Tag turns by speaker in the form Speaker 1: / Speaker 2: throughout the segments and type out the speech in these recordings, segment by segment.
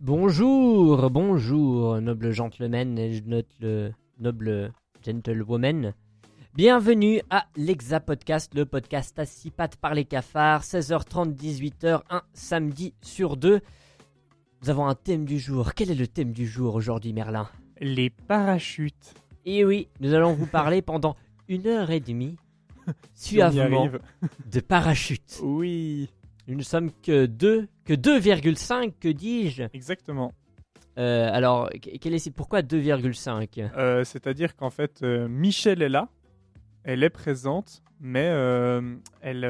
Speaker 1: Bonjour, bonjour, noble gentleman et noble, noble gentlewoman. Bienvenue à l'Exa Podcast, le podcast à six pattes par les cafards, 16h30, 18h, un samedi sur deux. Nous avons un thème du jour. Quel est le thème du jour aujourd'hui, Merlin?
Speaker 2: Les parachutes.
Speaker 1: Et oui, nous allons vous parler pendant une heure et demie, suavement, de parachutes.
Speaker 2: Oui,
Speaker 1: Nous ne sommes que 2, que 2,5, que dis-je?
Speaker 2: Exactement.
Speaker 1: Euh, Alors, que- quel est, pourquoi 2,5
Speaker 2: Euh, C'est-à-dire qu'en fait, euh, Michel est là, elle est présente, mais euh, elle,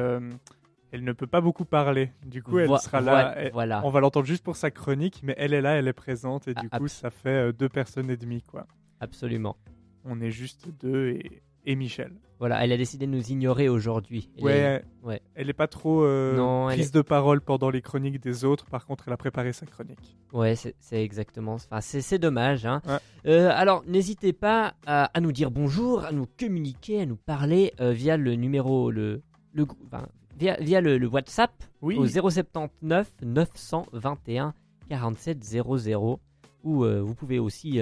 Speaker 2: elle ne peut pas beaucoup parler. Du coup, elle sera là. elle-
Speaker 1: Voilà.
Speaker 2: On va l'entendre juste pour sa chronique, mais elle est là, elle est présente, et du
Speaker 1: Ah,
Speaker 2: coup, ça fait deux personnes et demie, quoi.
Speaker 1: Absolument.
Speaker 2: On est juste deux et, et Michel.
Speaker 1: Voilà, elle a décidé de nous ignorer aujourd'hui. Elle est-
Speaker 2: Ouais,
Speaker 1: ouais.
Speaker 2: Elle est pas trop euh,
Speaker 1: Non,
Speaker 2: prise
Speaker 1: est-
Speaker 2: de parole pendant les chroniques des autres. Par contre, elle a préparé sa chronique.
Speaker 1: Ouais, c'est exactement. Enfin, c'est dommage. Hein.
Speaker 2: Ouais.
Speaker 1: Euh, alors, n'hésitez pas à, à nous dire bonjour, à nous communiquer, à nous parler euh, via le numéro, le, le, enfin, via, via le, le WhatsApp
Speaker 2: Oui.
Speaker 1: au 079 921 47 00. Ou vous pouvez aussi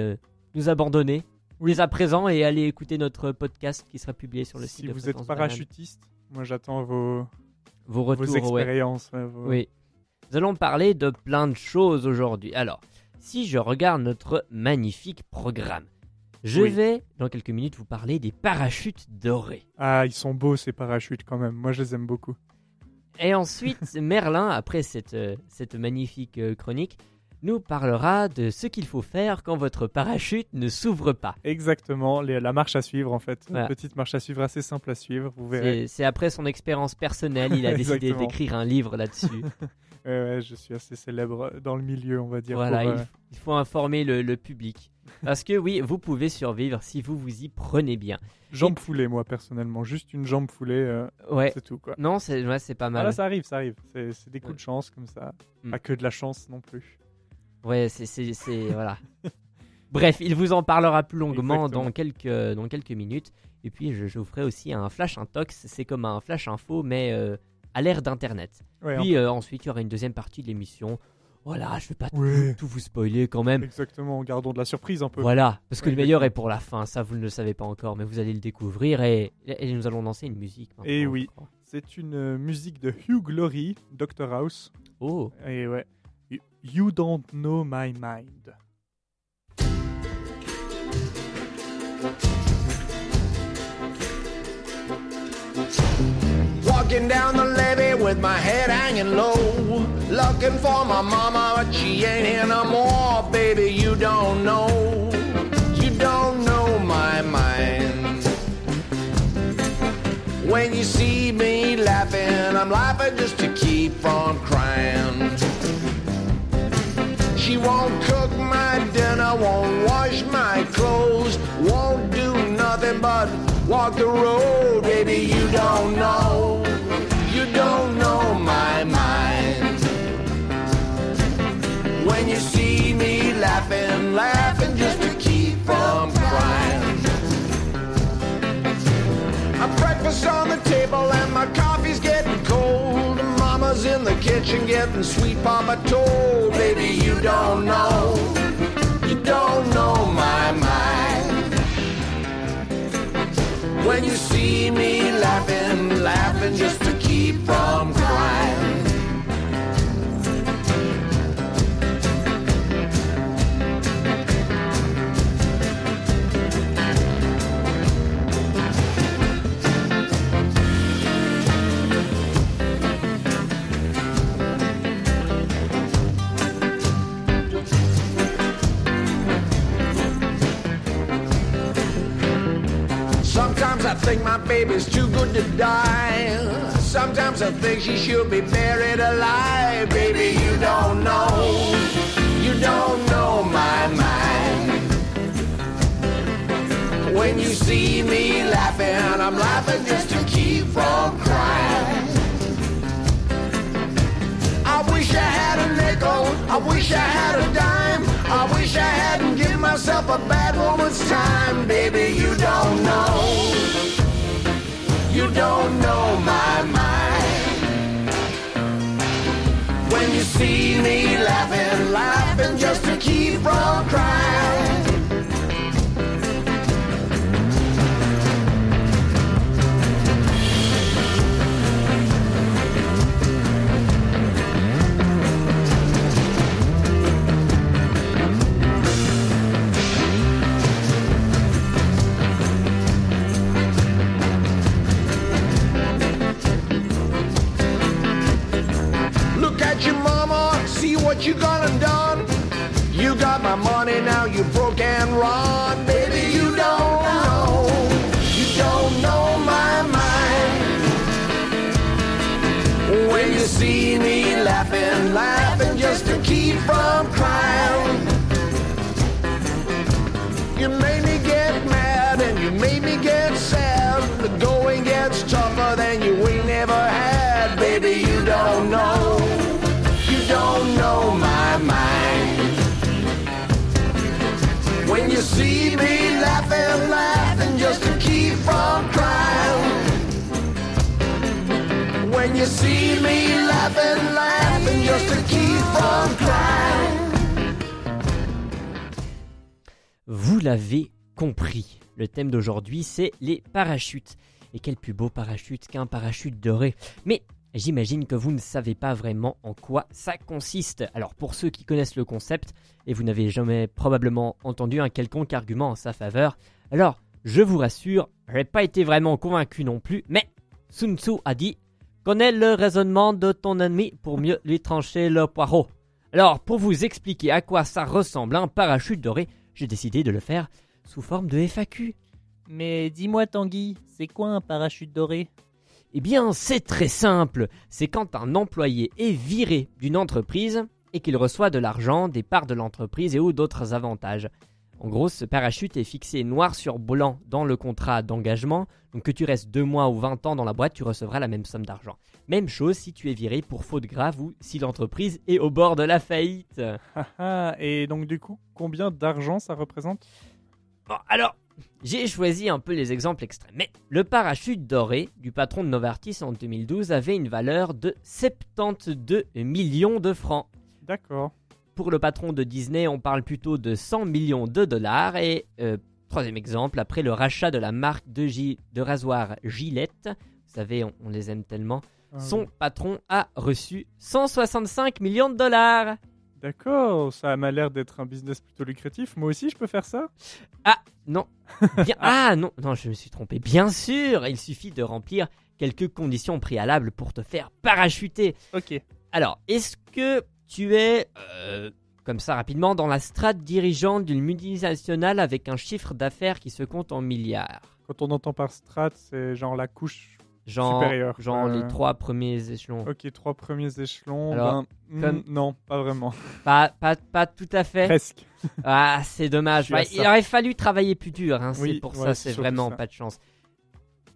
Speaker 1: nous abandonner
Speaker 2: Oui.
Speaker 1: dès à présent et aller écouter notre podcast qui sera publié sur le site
Speaker 2: si vous êtes
Speaker 1: Banane.
Speaker 2: parachutiste, moi j'attends vos,
Speaker 1: Vos retours,
Speaker 2: expériences. ouais, vos-
Speaker 1: Oui. Nous allons parler de plein de choses aujourd'hui. Alors, si je regarde notre magnifique programme, je
Speaker 2: Oui.
Speaker 1: vais, dans quelques minutes, vous parler des parachutes dorés.
Speaker 2: Ah, ils sont beaux ces parachutes quand même. Moi je les aime beaucoup.
Speaker 1: Et ensuite, Merlin, après cette, euh, cette magnifique euh, chronique, nous parlera de ce qu'il faut faire quand votre parachute ne s'ouvre pas.
Speaker 2: Exactement, les- la marche à suivre en fait.
Speaker 1: Voilà.
Speaker 2: Une petite marche à suivre assez simple à suivre, vous verrez.
Speaker 1: C'est après son expérience personnelle, il a décidé d'écrire un livre là-dessus.
Speaker 2: Ouais, ouais, je suis assez célèbre dans le milieu, on va dire.
Speaker 1: Voilà,
Speaker 2: pour, euh,
Speaker 1: il faut informer le, le public. Parce que oui, vous pouvez survivre si vous vous y prenez bien.
Speaker 2: Jambe foulée, moi personnellement. Juste une jambe foulée, euh,
Speaker 1: Ouais,
Speaker 2: c'est tout quoi.
Speaker 1: non, c'est ouais, pas mal.
Speaker 2: Voilà, ça arrive, ça arrive. C'est des coups
Speaker 1: Ouais.
Speaker 2: de chance comme ça.
Speaker 1: Hmm.
Speaker 2: Pas que de la chance non plus.
Speaker 1: Ouais, c'est. voilà. Bref, il vous en parlera plus longuement
Speaker 2: Exactement.
Speaker 1: dans quelques, dans quelques minutes. Et puis, je, je vous ferai aussi un flash intox. C'est comme un flash info, mais euh, à l'ère d'Internet.
Speaker 2: Ouais,
Speaker 1: Puis euh, ensuite, il y aura une deuxième partie de l'émission. Voilà, je vais pas tout- vous spoiler quand même.
Speaker 2: Exactement, gardons de la surprise un peu.
Speaker 1: Voilà, parce que
Speaker 2: Ouais,
Speaker 1: le meilleur est pour la fin. Ça, vous ne le savez pas encore, mais vous allez le découvrir. Et, et nous allons lancer une musique.
Speaker 2: Et
Speaker 1: je
Speaker 2: oui. C'est une euh, musique de Hugh Glory, Dr House.
Speaker 1: Oh,
Speaker 2: Et ouais. You- don't know my mind.
Speaker 3: Walking down the levee with my head hanging low. Looking for my mama, but she ain't here no more. Baby, you don't know. You don't know my mind. When you see me laughing, I'm laughing just to keep from crying. She won't cook my dinner, won't wash my clothes, won't do nothing but walk the road. Baby, you don't know, kitchen getting sweet papa told. Baby, you don't know, you don't know my mind. When you see me laughing, laughing just to keep from baby's too good to die. Sometimes I think she should be buried alive. Baby, you don't know. You don't know my mind. When you see me laughing, I'm laughing just to keep from crying. I wish I had a nickel. I wish I had a dime. I wish I hadn't given myself a bad woman's time. Baby, you don't know. You don't know my mind. When you see me laughing, laughing just to keep from crying. What you gonna done. You got my money now, you broke and run.
Speaker 1: Vous l'avez compris. Le thème d'aujourd'hui, c'est les parachutes. Et quel plus beau parachute qu'un parachute doré. Mais j'imagine que vous ne savez pas vraiment en quoi ça consiste. Alors pour ceux qui connaissent le concept, et vous n'avez jamais probablement entendu un quelconque argument en sa faveur, alors je vous rassure, j'ai pas été vraiment convaincu non plus, mais Sun Tzu a dit Connais le raisonnement de ton ennemi pour mieux lui trancher le poireau. Alors, pour vous expliquer à quoi ça ressemble un parachute doré, j'ai décidé de le faire sous forme de FAQ.
Speaker 4: Mais dis-moi Tanguy, c'est quoi un parachute doré?
Speaker 1: Eh bien, c'est très simple. C'est quand un employé est viré d'une entreprise et qu'il reçoit de l'argent, des parts de l'entreprise et ou d'autres avantages. En gros, ce parachute est fixé noir sur blanc dans le contrat d'engagement. Donc que tu restes 2 mois ou 20 ans dans la boîte, tu recevras la même somme d'argent. Même chose si tu es viré pour faute grave ou si l'entreprise est au bord de la faillite.
Speaker 2: Ah, ah, et donc du coup, combien d'argent ça représente?
Speaker 1: Bon, alors, j'ai choisi un peu les exemples extrêmes. Mais le parachute doré du patron de Novartis en 2012 avait une valeur de 72 millions de francs.
Speaker 2: D'accord.
Speaker 1: Pour le patron de Disney, on parle plutôt de 100 millions de dollars. Et euh, troisième exemple, après le rachat de la marque de, de rasoir Gillette, vous savez, on, on les aime tellement,
Speaker 2: Ah,
Speaker 1: son patron a reçu 165 millions de dollars.
Speaker 2: D'accord, ça m'a l'air d'être un business plutôt lucratif. Moi aussi, je peux faire ça?
Speaker 1: Non. Bien- ah non, non, je me suis trompé. Bien sûr, il suffit de remplir quelques conditions préalables pour te faire parachuter.
Speaker 2: Ok.
Speaker 1: Alors, est-ce que tu es, euh, comme ça rapidement, dans la strate dirigeante d'une multinationale avec un chiffre d'affaires qui se compte en milliards
Speaker 2: Quand on entend par strat, c'est genre la couche.
Speaker 1: Genre,
Speaker 2: Supérieur.
Speaker 1: genre
Speaker 2: Euh,
Speaker 1: les trois premiers échelons.
Speaker 2: Ok, trois premiers échelons.
Speaker 1: Alors,
Speaker 2: ben, hmm,
Speaker 1: comme-
Speaker 2: Non, pas vraiment.
Speaker 1: Pas, pas, pas tout à fait.
Speaker 2: Presque.
Speaker 1: Ah, c'est dommage. Il aurait fallu travailler plus dur. hein,
Speaker 2: Oui,
Speaker 1: c'est pour
Speaker 2: ouais,
Speaker 1: ça,
Speaker 2: c'est
Speaker 1: vraiment
Speaker 2: ça.
Speaker 1: pas de chance.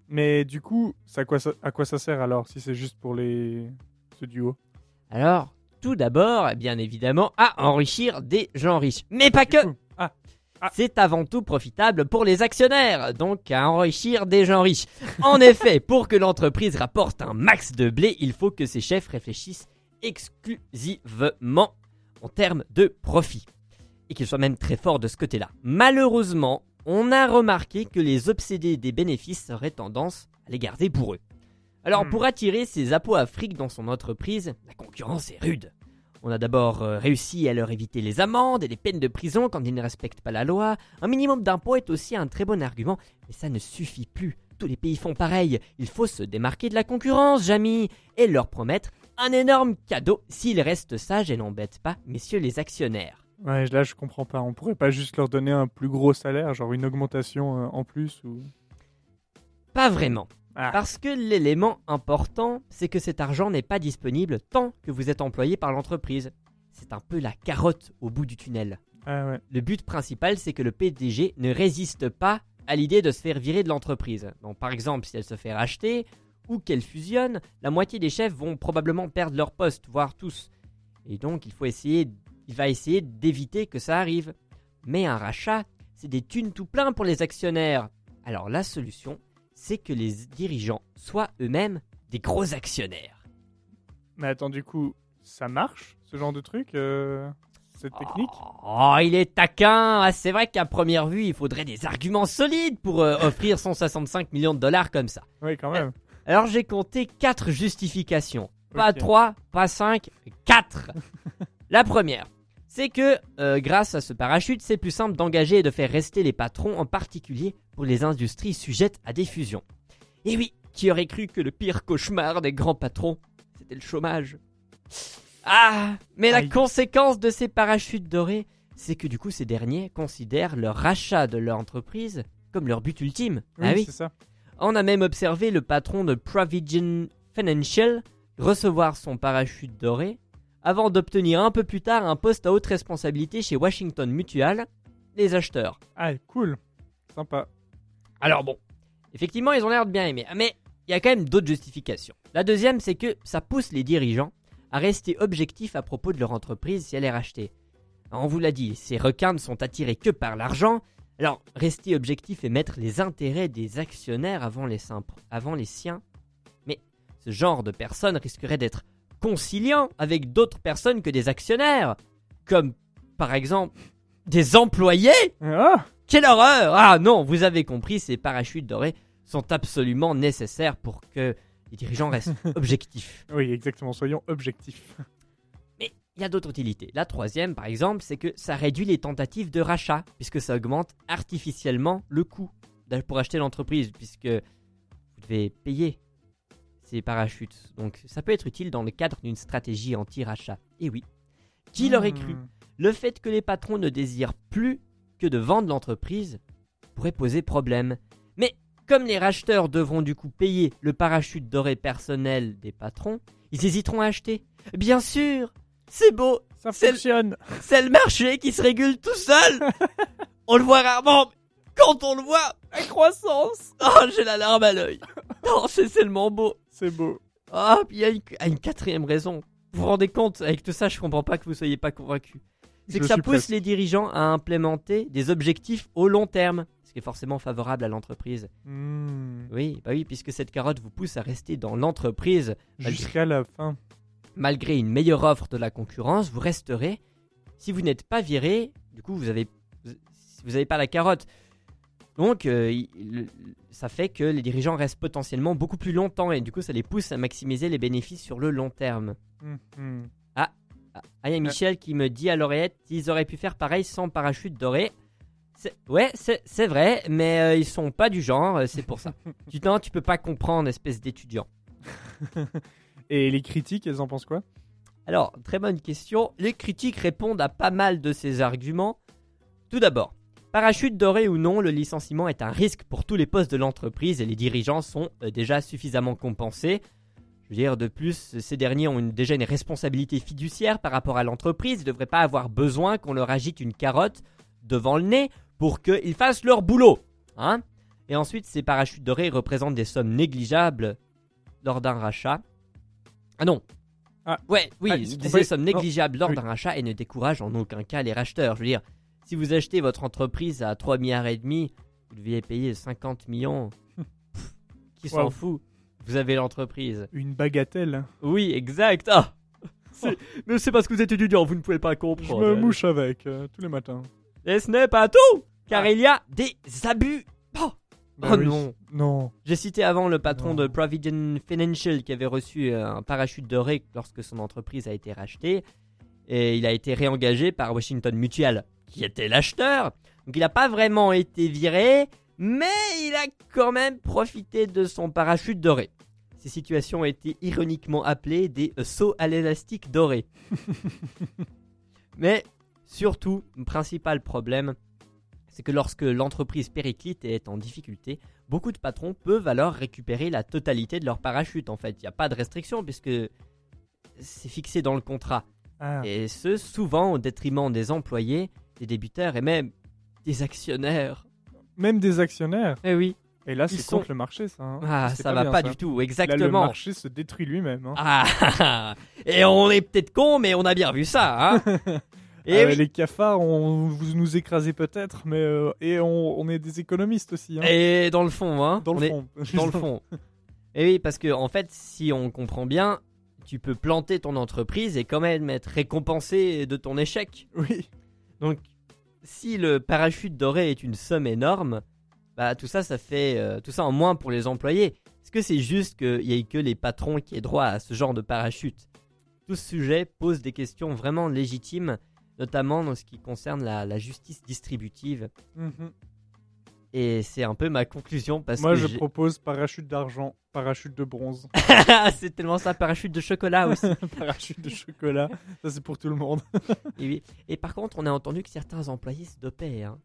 Speaker 2: Mais du coup, à, quoi ça, à quoi ça sert alors si c'est juste pour les ce duo?
Speaker 1: Alors, tout d'abord, bien évidemment, à enrichir des gens riches. Mais pas que
Speaker 2: Ah, Ah.
Speaker 1: C'est avant tout profitable pour les actionnaires, donc à enrichir des gens riches. En effet, pour que l'entreprise rapporte un max de blé, il faut que ses chefs réfléchissent exclusivement en termes de profit. Et qu'ils soient même très forts de ce côté-là. Malheureusement, on a remarqué que les obsédés des bénéfices auraient tendance à les garder pour eux. Alors
Speaker 2: Hmm.
Speaker 1: pour attirer ces apo-afriques dans son entreprise, la concurrence est rude. On a d'abord euh, réussi à leur éviter les amendes et les peines de prison quand ils ne respectent pas la loi. Un minimum d'impôt est aussi un très bon argument, mais ça ne suffit plus. Tous les pays font pareil. Il faut se démarquer de la concurrence, Jamy, et leur promettre un énorme cadeau s'ils restent sages et n'embêtent pas messieurs les actionnaires.
Speaker 2: Ouais, là je comprends pas. On pourrait pas juste leur donner un plus gros salaire, genre une augmentation euh, en plus ou?
Speaker 1: Pas vraiment.
Speaker 2: Ah.
Speaker 1: Parce que l'élément important, c'est que cet argent n'est pas disponible tant que vous êtes employé par l'entreprise. C'est un peu la carotte au bout du tunnel.
Speaker 2: Ah ouais.
Speaker 1: Le but principal, c'est que le PDG ne résiste pas à l'idée de se faire virer de l'entreprise. Donc, par exemple, si elle se fait racheter ou qu'elle fusionne, la moitié des chefs vont probablement perdre leur poste, voire tous. Et donc, il faut essayer, il va essayer d'éviter que ça arrive. Mais un rachat, c'est des thunes tout plein pour les actionnaires. Alors, la solution, c'est que les dirigeants soient eux-mêmes des gros actionnaires.
Speaker 2: Mais attends, du coup, ça marche ce genre de truc euh cette technique?
Speaker 1: Oh, il est taquin. Ah, c'est vrai qu'à première vue, il faudrait des arguments solides pour euh, offrir 165 millions de dollars comme ça.
Speaker 2: Oui, quand même.
Speaker 1: Alors j'ai compté 4 justifications. Pas
Speaker 2: Ok.
Speaker 1: 3, pas 5, 4. La première, c'est que euh, grâce à ce parachute, c'est plus simple d'engager et de faire rester les patrons, en particulier pour les industries sujettes à des fusions. Et oui, qui aurait cru que le pire cauchemar des grands patrons, c'était le chômage? Ah, mais la conséquence de ces parachutes dorés, c'est que du coup ces derniers considèrent le rachat de leur entreprise comme leur but ultime.
Speaker 2: Oui,
Speaker 1: ah oui
Speaker 2: c'est ça.
Speaker 1: on a même observé le patron de Provision Financial recevoir son parachute doré avant d'obtenir un peu plus tard un poste à haute responsabilité chez Washington Mutual, les acheteurs.
Speaker 2: Ah, cool. Sympa.
Speaker 1: Alors bon, effectivement, ils ont l'air de bien aimer, mais il y a quand même d'autres justifications. La deuxième, c'est que ça pousse les dirigeants à rester objectifs à propos de leur entreprise si elle est rachetée. On vous l'a dit, ces requins ne sont attirés que par l'argent, alors rester objectif et mettre les intérêts des actionnaires avant les, avant les siens. Mais ce genre de personnes risquerait d'être conciliant avec d'autres personnes que des actionnaires, comme par exemple des employés
Speaker 2: Ah
Speaker 1: quelle horreur Ah non, vous avez compris, ces parachutes dorés sont absolument nécessaires pour que les dirigeants restent objectifs.
Speaker 2: Oui, exactement. Soyons objectifs.
Speaker 1: Mais il y a d'autres utilités. La troisième, par exemple, c'est que ça réduit les tentatives de rachat, puisque ça augmente artificiellement le coût pour acheter l'entreprise, puisque vous devez payer ces parachutes. Donc ça peut être utile dans le cadre d'une stratégie anti-rachat. Et oui, qui l'aurait cru?
Speaker 2: Hmm.
Speaker 1: Le fait que les patrons ne désirent plus que de vendre l'entreprise pourrait poser problème. Mais comme les racheteurs devront du coup payer le parachute doré personnel des patrons, ils hésiteront à acheter. Bien sûr C'est beau
Speaker 2: Ça fonctionne.
Speaker 1: C'est le marché qui se régule tout seul On le voit rarement, mais quand on le voit, la croissance Oh, j'ai la larme à l'œil Oh, c'est tellement beau
Speaker 2: C'est beau.
Speaker 1: Ah, puis il y a une, ah, une quatrième raison. Vous vous rendez compte, avec tout ça, je comprends pas que vous soyez pas convaincu. C'est que ça pousse les dirigeants à implémenter des objectifs au long terme, ce qui est forcément favorable à l'entreprise.
Speaker 2: Hmm.
Speaker 1: Oui, bah oui, puisque cette carotte vous pousse à rester dans l'entreprise
Speaker 2: Jusqu'à la fin.
Speaker 1: malgré une meilleure offre de la concurrence, vous resterez. Si vous n'êtes pas viré, du coup, vous avez vous n'avez pas la carotte. Donc, euh, il- ça fait que les dirigeants restent potentiellement beaucoup plus longtemps et du coup, ça les pousse à maximiser les bénéfices sur le long terme.
Speaker 2: Hmm, hmm.
Speaker 1: Ah, ah, il y a Michel qui me dit à l'oreillette ils auraient pu faire pareil sans parachute doré. Ouais, c'est c'est vrai, mais euh, ils sont pas du genre, euh, c'est pour ça. tu, non, tu peux pas comprendre, espèce d'étudiant.
Speaker 2: Et les critiques, elles en pensent quoi?
Speaker 1: Alors, très bonne question. Les critiques répondent à pas mal de ces arguments. Tout d'abord, parachute doré ou non, le licenciement est un risque pour tous les postes de l'entreprise et les dirigeants sont euh, déjà suffisamment compensés. Je veux dire, de plus, ces derniers ont une- déjà une responsabilité fiduciaire par rapport à l'entreprise. Ils ne devraient pas avoir besoin qu'on leur agite une carotte devant le nez pour qu'ils fassent leur boulot. Hein et ensuite, ces parachutes dorés représentent des sommes négligeables lors d'un rachat. Ah non.
Speaker 2: Ah.
Speaker 1: Ouais, oui,
Speaker 2: Ah,
Speaker 1: des sommes négligeables lors
Speaker 2: oui.
Speaker 1: d'un rachat et ne découragent en aucun cas les racheteurs. Je veux dire, si vous achetez votre entreprise à 3 milliards et demi, vous deviez payer 50 millions. Pff, Qui s'en
Speaker 2: Wow.
Speaker 1: fout? Vous avez l'entreprise.
Speaker 2: Une bagatelle.
Speaker 1: Oui, exact. Ah C'est- Mais c'est parce que vous êtes étudiant, vous ne pouvez pas
Speaker 2: Je
Speaker 1: comprendre.
Speaker 2: me mouche avec euh, tous les matins.
Speaker 1: Et ce n'est pas tout Car
Speaker 2: Ah.
Speaker 1: il y a des abus. Oh,
Speaker 2: Bah
Speaker 1: Oh
Speaker 2: oui.
Speaker 1: non.
Speaker 2: Non.
Speaker 1: J'ai cité avant le patron
Speaker 2: Non.
Speaker 1: de Provident Financial qui avait reçu euh, un parachute doré lorsque son entreprise a été rachetée. Et il a été réengagé par Washington Mutual, qui était l'acheteur. Donc il n'a pas vraiment été viré, mais il a quand même profité de son parachute doré. Ces situations ont été ironiquement appelées des sauts à l'élastique dorés. mais surtout, le principal problème, c'est que lorsque l'entreprise périclite est en difficulté, beaucoup de patrons peuvent alors récupérer la totalité de leur parachute. En fait, il n'y a pas de restriction puisque c'est fixé dans le contrat.
Speaker 2: Ah.
Speaker 1: Et ce, souvent au détriment des employés, des débuteurs et même des actionnaires.
Speaker 2: Même des actionnaires.
Speaker 1: Eh oui.
Speaker 2: Et là, c'est
Speaker 1: sont-
Speaker 2: contre le marché, ça. hein.
Speaker 1: Ah, ça va
Speaker 2: bien,
Speaker 1: pas
Speaker 2: ça.
Speaker 1: du tout,
Speaker 2: Là, le
Speaker 1: exactement.
Speaker 2: marché se détruit lui-même. hein.
Speaker 1: Ah, et on est peut-être con, mais on a bien vu ça, hein. Et
Speaker 2: Euh,
Speaker 1: oui.
Speaker 2: Les cafards, on, vous nous écrasez peut-être, mais euh, et on, on est des économistes aussi.
Speaker 1: Et dans le fond, hein.
Speaker 2: Dans
Speaker 1: on
Speaker 2: le
Speaker 1: est-
Speaker 2: fond.
Speaker 1: dans le fond. Et oui, parce que en fait, si on comprend bien, tu peux planter ton entreprise et quand même être récompensé de ton échec.
Speaker 2: Oui.
Speaker 1: Donc, si le parachute doré est une somme énorme, bah tout ça, ça fait euh, tout ça en moins pour les employés. Est-ce que c'est juste qu'il n'y ait que les patrons qui aient droit à ce genre de parachute? Tout ce sujet pose des questions vraiment légitimes, notamment dans ce qui concerne la, la justice distributive.
Speaker 2: Mhm.
Speaker 1: Et c'est un peu ma conclusion parce
Speaker 2: Moi,
Speaker 1: que
Speaker 2: je propose parachute d'argent, parachute de bronze,
Speaker 1: c'est tellement ça, parachute de chocolat aussi.
Speaker 2: parachute de chocolat. Ça, c'est pour tout le monde.
Speaker 1: et, oui. Et par contre, on a entendu que certains employés se dopaient. Hein.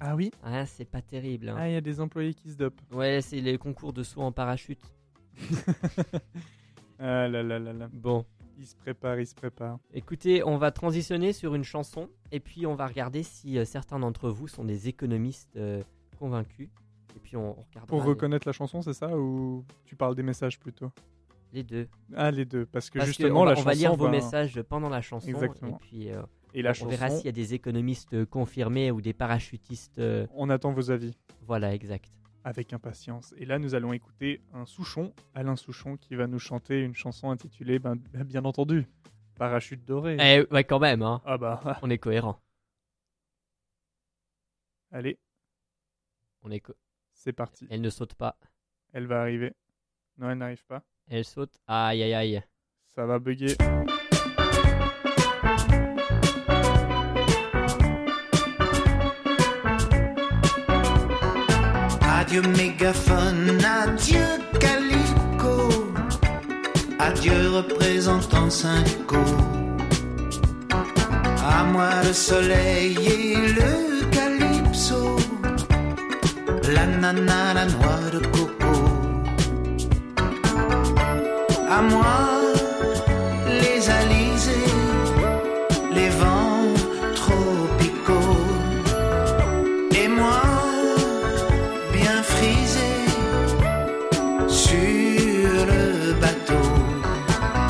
Speaker 2: Ah oui?
Speaker 1: Ah, c'est pas terrible. hein.
Speaker 2: Ah, il y a des employés qui se dopent.
Speaker 1: Ouais, c'est les concours de saut en parachute.
Speaker 2: Ah là là là là.
Speaker 1: Bon,
Speaker 2: Ils se préparent, ils se préparent.
Speaker 1: écoutez, on va transitionner sur une chanson et puis on va regarder si euh, certains d'entre vous sont des économistes euh, convaincus. Et puis on, on regardera
Speaker 2: Pour
Speaker 1: les-
Speaker 2: reconnaître la chanson, c'est ça Ou tu parles des messages plutôt?
Speaker 1: Les deux.
Speaker 2: Ah, les deux. Parce que
Speaker 1: Parce
Speaker 2: justement,
Speaker 1: on va,
Speaker 2: la
Speaker 1: on va
Speaker 2: chanson.
Speaker 1: lire vos
Speaker 2: ben,
Speaker 1: messages pendant la chanson.
Speaker 2: Exactement.
Speaker 1: Et puis euh,
Speaker 2: Et la
Speaker 1: on
Speaker 2: chanson,
Speaker 1: verra s'il y a des économistes euh, confirmés ou des parachutistes. euh,
Speaker 2: on attend vos avis
Speaker 1: Voilà, exact.
Speaker 2: avec impatience. Et là, nous allons écouter un Souchon, Alain Souchon, qui va nous chanter une chanson intitulée, ben, bien entendu, Parachute doré.
Speaker 1: Eh, ouais, quand même, hein.
Speaker 2: Ah bah,
Speaker 1: On est cohérent.
Speaker 2: allez,
Speaker 1: On est co-
Speaker 2: c'est parti.
Speaker 1: Elle ne saute pas.
Speaker 2: Elle va arriver. Non, elle n'arrive pas.
Speaker 1: Elle saute. Aïe, aïe, aïe.
Speaker 2: Ça va bugger.
Speaker 5: Adieu mégaphone, adieu calico, adieu représentants syndicaux. À moi le soleil et le calypso, la nana, la noix de coco. À moi les alizés, les vents tropicaux. Et moi, bien frisé sur le bateau.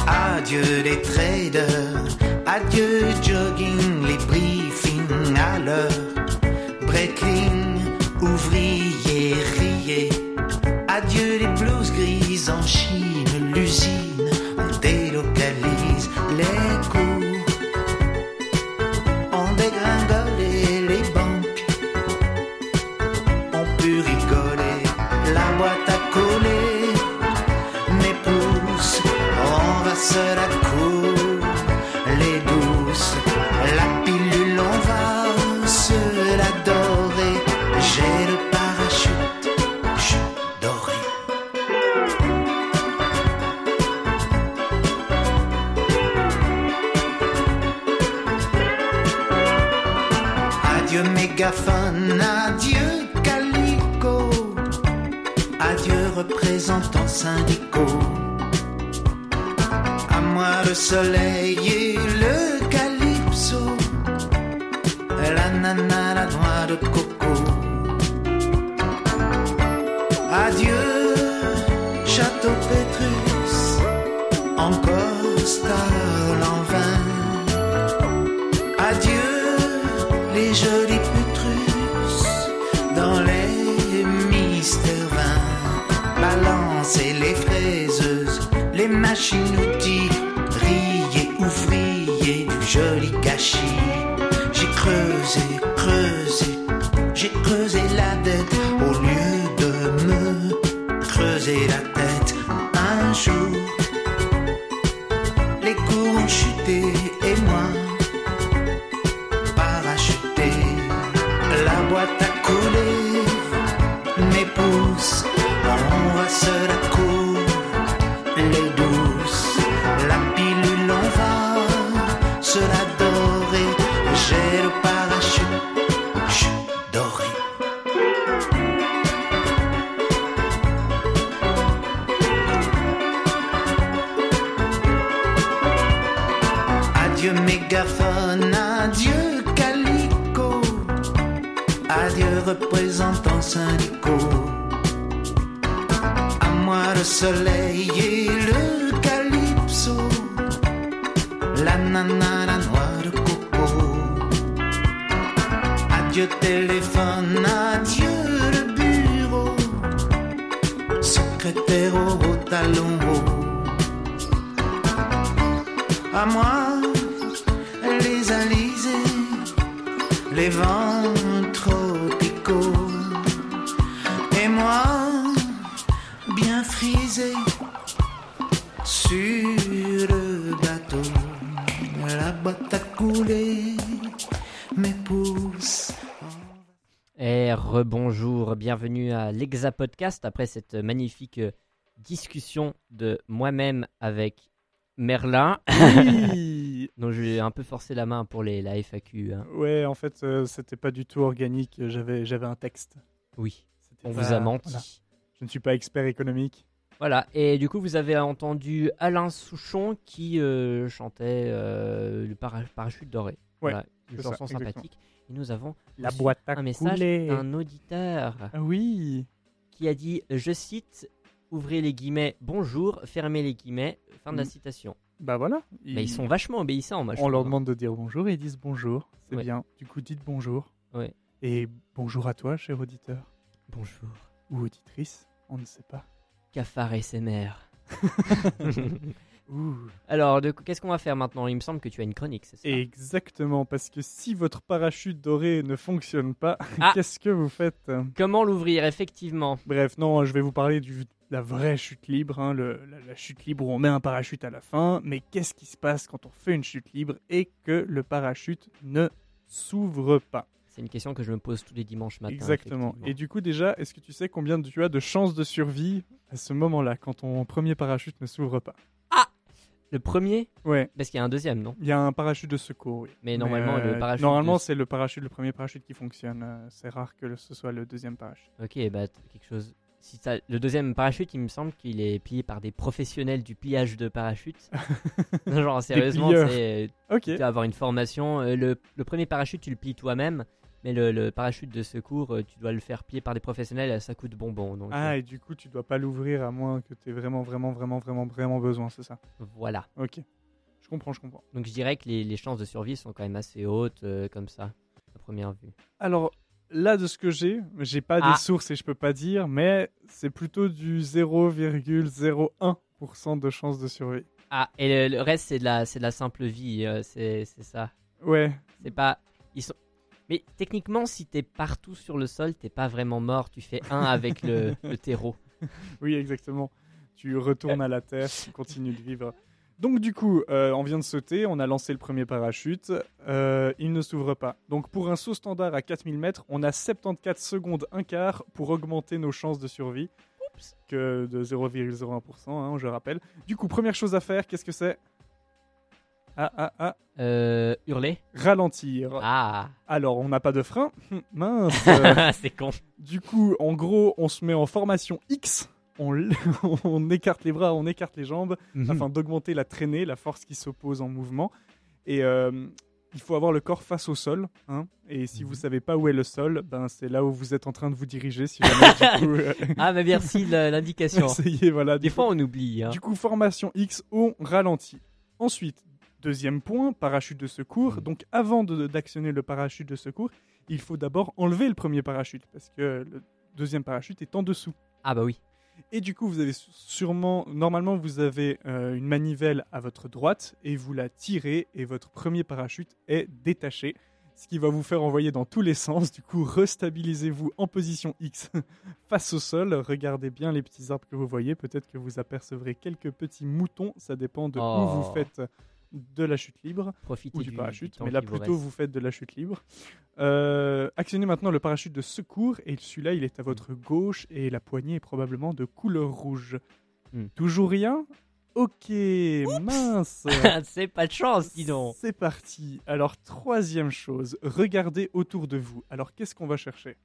Speaker 5: Adieu les traders, adieu jogging, les briefings à l'heure. she les fraiseuses, les machines-outils,
Speaker 1: Podcast après cette magnifique euh, discussion de moi-même avec Merlin.
Speaker 2: Oui.
Speaker 1: Donc j'ai un peu forcé la main pour les, la FAQ. hein.
Speaker 2: ouais, en fait, euh, c'était pas du tout organique. J'avais, j'avais un texte.
Speaker 1: Oui, on
Speaker 2: pas-
Speaker 1: vous a menti.
Speaker 2: voilà. Je ne suis pas expert économique.
Speaker 1: Voilà, et du coup vous avez entendu Alain Souchon qui euh, chantait euh, le para- parachute doré.
Speaker 2: Ouais,
Speaker 1: Voilà, une
Speaker 2: ça,
Speaker 1: chanson
Speaker 2: exactement.
Speaker 1: sympathique. Et nous avons
Speaker 2: La boîte à
Speaker 1: un message d'un auditeur
Speaker 2: Ah oui.
Speaker 1: Qui a dit, je cite, ouvrez les guillemets, bonjour, fermez les guillemets, fin de la
Speaker 2: Mhm.
Speaker 1: citation.
Speaker 2: Bah voilà.
Speaker 1: Mais ils sont vachement obéissants, moi.
Speaker 2: On leur demande de dire bonjour et ils disent bonjour. C'est
Speaker 1: Ouais.
Speaker 2: bien. Du coup, dites bonjour.
Speaker 1: Ouais.
Speaker 2: Et bonjour à toi, cher auditeur.
Speaker 1: Bonjour.
Speaker 2: Ou auditrice. On ne sait pas.
Speaker 1: Cafard SMR.
Speaker 2: Ouh.
Speaker 1: Alors, de- qu'est-ce qu'on va faire maintenant? Il me semble que tu as une chronique, c'est ça?
Speaker 2: Exactement, parce que si votre parachute doré ne fonctionne pas,
Speaker 1: Ah.
Speaker 2: qu'est-ce que vous faites?
Speaker 1: Comment l'ouvrir, effectivement?
Speaker 2: Bref, non, je vais vous parler du- de la vraie chute libre, hein, le- la, la chute libre où on met un parachute à la fin. Mais qu'est-ce qui se passe quand on fait une chute libre et que le parachute ne s'ouvre pas?
Speaker 1: C'est une question que je me pose tous les dimanches matin.
Speaker 2: Exactement. Et du coup, déjà, est-ce que tu sais combien tu as de chances de survie à ce moment-là, quand ton premier parachute ne s'ouvre pas?
Speaker 1: Le premier
Speaker 2: Ouais,
Speaker 1: Parce qu'il y a un deuxième, non
Speaker 2: il y a un parachute de secours, oui.
Speaker 1: Mais normalement, le
Speaker 2: euh,
Speaker 1: parachute
Speaker 2: Normalement,
Speaker 1: de-
Speaker 2: c'est le parachute, le premier parachute qui fonctionne. euh, C'est rare que le- ce soit le deuxième parachute.
Speaker 1: Ok, bah, t- quelque chose... Si t'as- Le deuxième parachute, il me semble qu'il est plié par des professionnels du pliage de parachute. Genre, sérieusement,
Speaker 2: plieurs.
Speaker 1: c'est...
Speaker 2: Ok.
Speaker 1: Tu dois avoir une formation. Euh, Le, le premier parachute, tu le plies toi-même. Mais le, le parachute de secours, euh, tu dois le faire plier par des professionnels. Ça coûte bonbon. Donc,
Speaker 2: Ah,
Speaker 1: euh,
Speaker 2: et du coup, tu dois pas l'ouvrir à moins que tu aies vraiment, vraiment, vraiment, vraiment, vraiment besoin, c'est ça?
Speaker 1: Voilà.
Speaker 2: Ok. Je comprends, je comprends.
Speaker 1: Donc je dirais que les, les chances de survie sont quand même assez hautes, euh, comme ça, à première vue.
Speaker 2: Alors, là, de ce que j'ai, j'ai pas
Speaker 1: Ah.
Speaker 2: des sources et je peux pas dire, mais c'est plutôt du 0,01% de chance de survie.
Speaker 1: Ah, et le, le reste, c'est de, la, de la simple vie, euh, c'est c'est ça.
Speaker 2: Ouais,
Speaker 1: C'est pas... Ils sont... Mais techniquement, si t'es partout sur le sol, t'es pas vraiment mort. Tu fais un avec le, le terreau.
Speaker 2: oui, exactement. Tu retournes à la Terre, tu continues de vivre. Donc du coup, euh, on vient de sauter, on a lancé le premier parachute, euh, il ne s'ouvre pas. Donc pour un saut standard à 4000 mètres, on a 74 secondes un quart pour augmenter nos chances de survie. Que de 0,01%, hein, je rappelle. Du coup, première chose à faire, qu'est-ce que c'est? Ah, ah, ah,
Speaker 1: Euh, hurler
Speaker 2: ralentir.
Speaker 1: Ah
Speaker 2: Alors, on n'a pas de frein. Hum, Mince. Euh,
Speaker 1: C'est con.
Speaker 2: du coup, en gros, on se met en formation X. On, l- on écarte les bras, on écarte les jambes.
Speaker 1: Mhm.
Speaker 2: afin d'augmenter la traînée, la force qui s'oppose en mouvement. Et euh, il faut avoir le corps face au sol. hein. Et si vous
Speaker 1: Mhm.
Speaker 2: savez pas où est le sol, ben c'est là où vous êtes en train de vous diriger. Si jamais, du coup, euh,
Speaker 1: Ah, bah merci de la- l'indication.
Speaker 2: essayez, voilà.
Speaker 1: Des fois, on oublie. hein.
Speaker 2: du coup, formation X, on ralentit. Ensuite, deuxième point, parachute de secours.
Speaker 1: Mhm.
Speaker 2: Donc, avant d'actionner le parachute de secours, il faut d'abord enlever le premier parachute parce que le deuxième parachute est en dessous.
Speaker 1: Ah, bah oui.
Speaker 2: Et du coup, vous avez sûrement, normalement, vous avez euh, une manivelle à votre droite et vous la tirez et votre premier parachute est détaché, ce qui va vous faire envoyer dans tous les sens. Du coup, restabilisez-vous en position X face au sol. Regardez bien les petits arbres que vous voyez. Peut-être que vous apercevrez quelques petits moutons. Ça dépend de où
Speaker 1: Oh.
Speaker 2: vous faites de la chute libre
Speaker 1: Profitez
Speaker 2: ou du, parachute, mais là
Speaker 1: vous
Speaker 2: plutôt
Speaker 1: reste.
Speaker 2: vous faites de la chute libre. Euh, actionnez maintenant le parachute de secours et celui-là il est à votre gauche et la poignée est probablement de couleur rouge.
Speaker 1: Hmm.
Speaker 2: Toujours rien Ok, mince
Speaker 1: C'est pas de chance, dis donc.
Speaker 2: C'est parti. Alors troisième chose, regardez autour de vous. Alors qu'est-ce qu'on va chercher?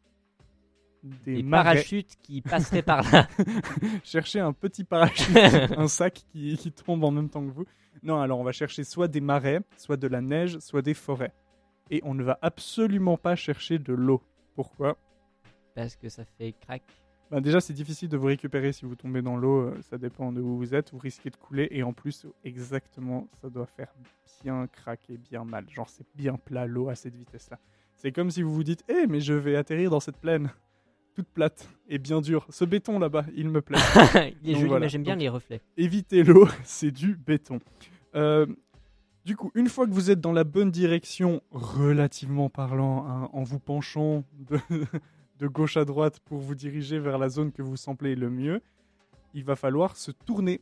Speaker 2: Des
Speaker 1: Des parachutes qui passeraient par là.
Speaker 2: Cherchez un petit parachute, un sac qui, qui tombe en même temps que vous. Non, alors on va chercher soit des marais, soit de la neige, soit des forêts. Et on ne va absolument pas chercher de l'eau. Pourquoi?
Speaker 1: Parce que ça fait crack.
Speaker 2: Ben Déjà, c'est difficile de vous récupérer si vous tombez dans l'eau. euh, Ça dépend de où vous êtes. Vous risquez de couler. Et en plus, exactement, ça doit faire bien craquer, bien mal. Genre, c'est bien plat l'eau à cette vitesse-là. C'est comme si vous vous dites Eh, mais je vais atterrir dans cette plaine. Toute plate et bien dure. Ce béton là-bas, il me plaît.
Speaker 1: Il est
Speaker 2: Donc
Speaker 1: joli,
Speaker 2: voilà.
Speaker 1: mais j'aime bien
Speaker 2: Donc-
Speaker 1: les reflets.
Speaker 2: éviter l'eau, c'est du béton. Euh, Du coup, une fois que vous êtes dans la bonne direction, relativement parlant, hein, en vous penchant de, de gauche à droite pour vous diriger vers la zone que vous semblez le mieux, il va falloir se tourner.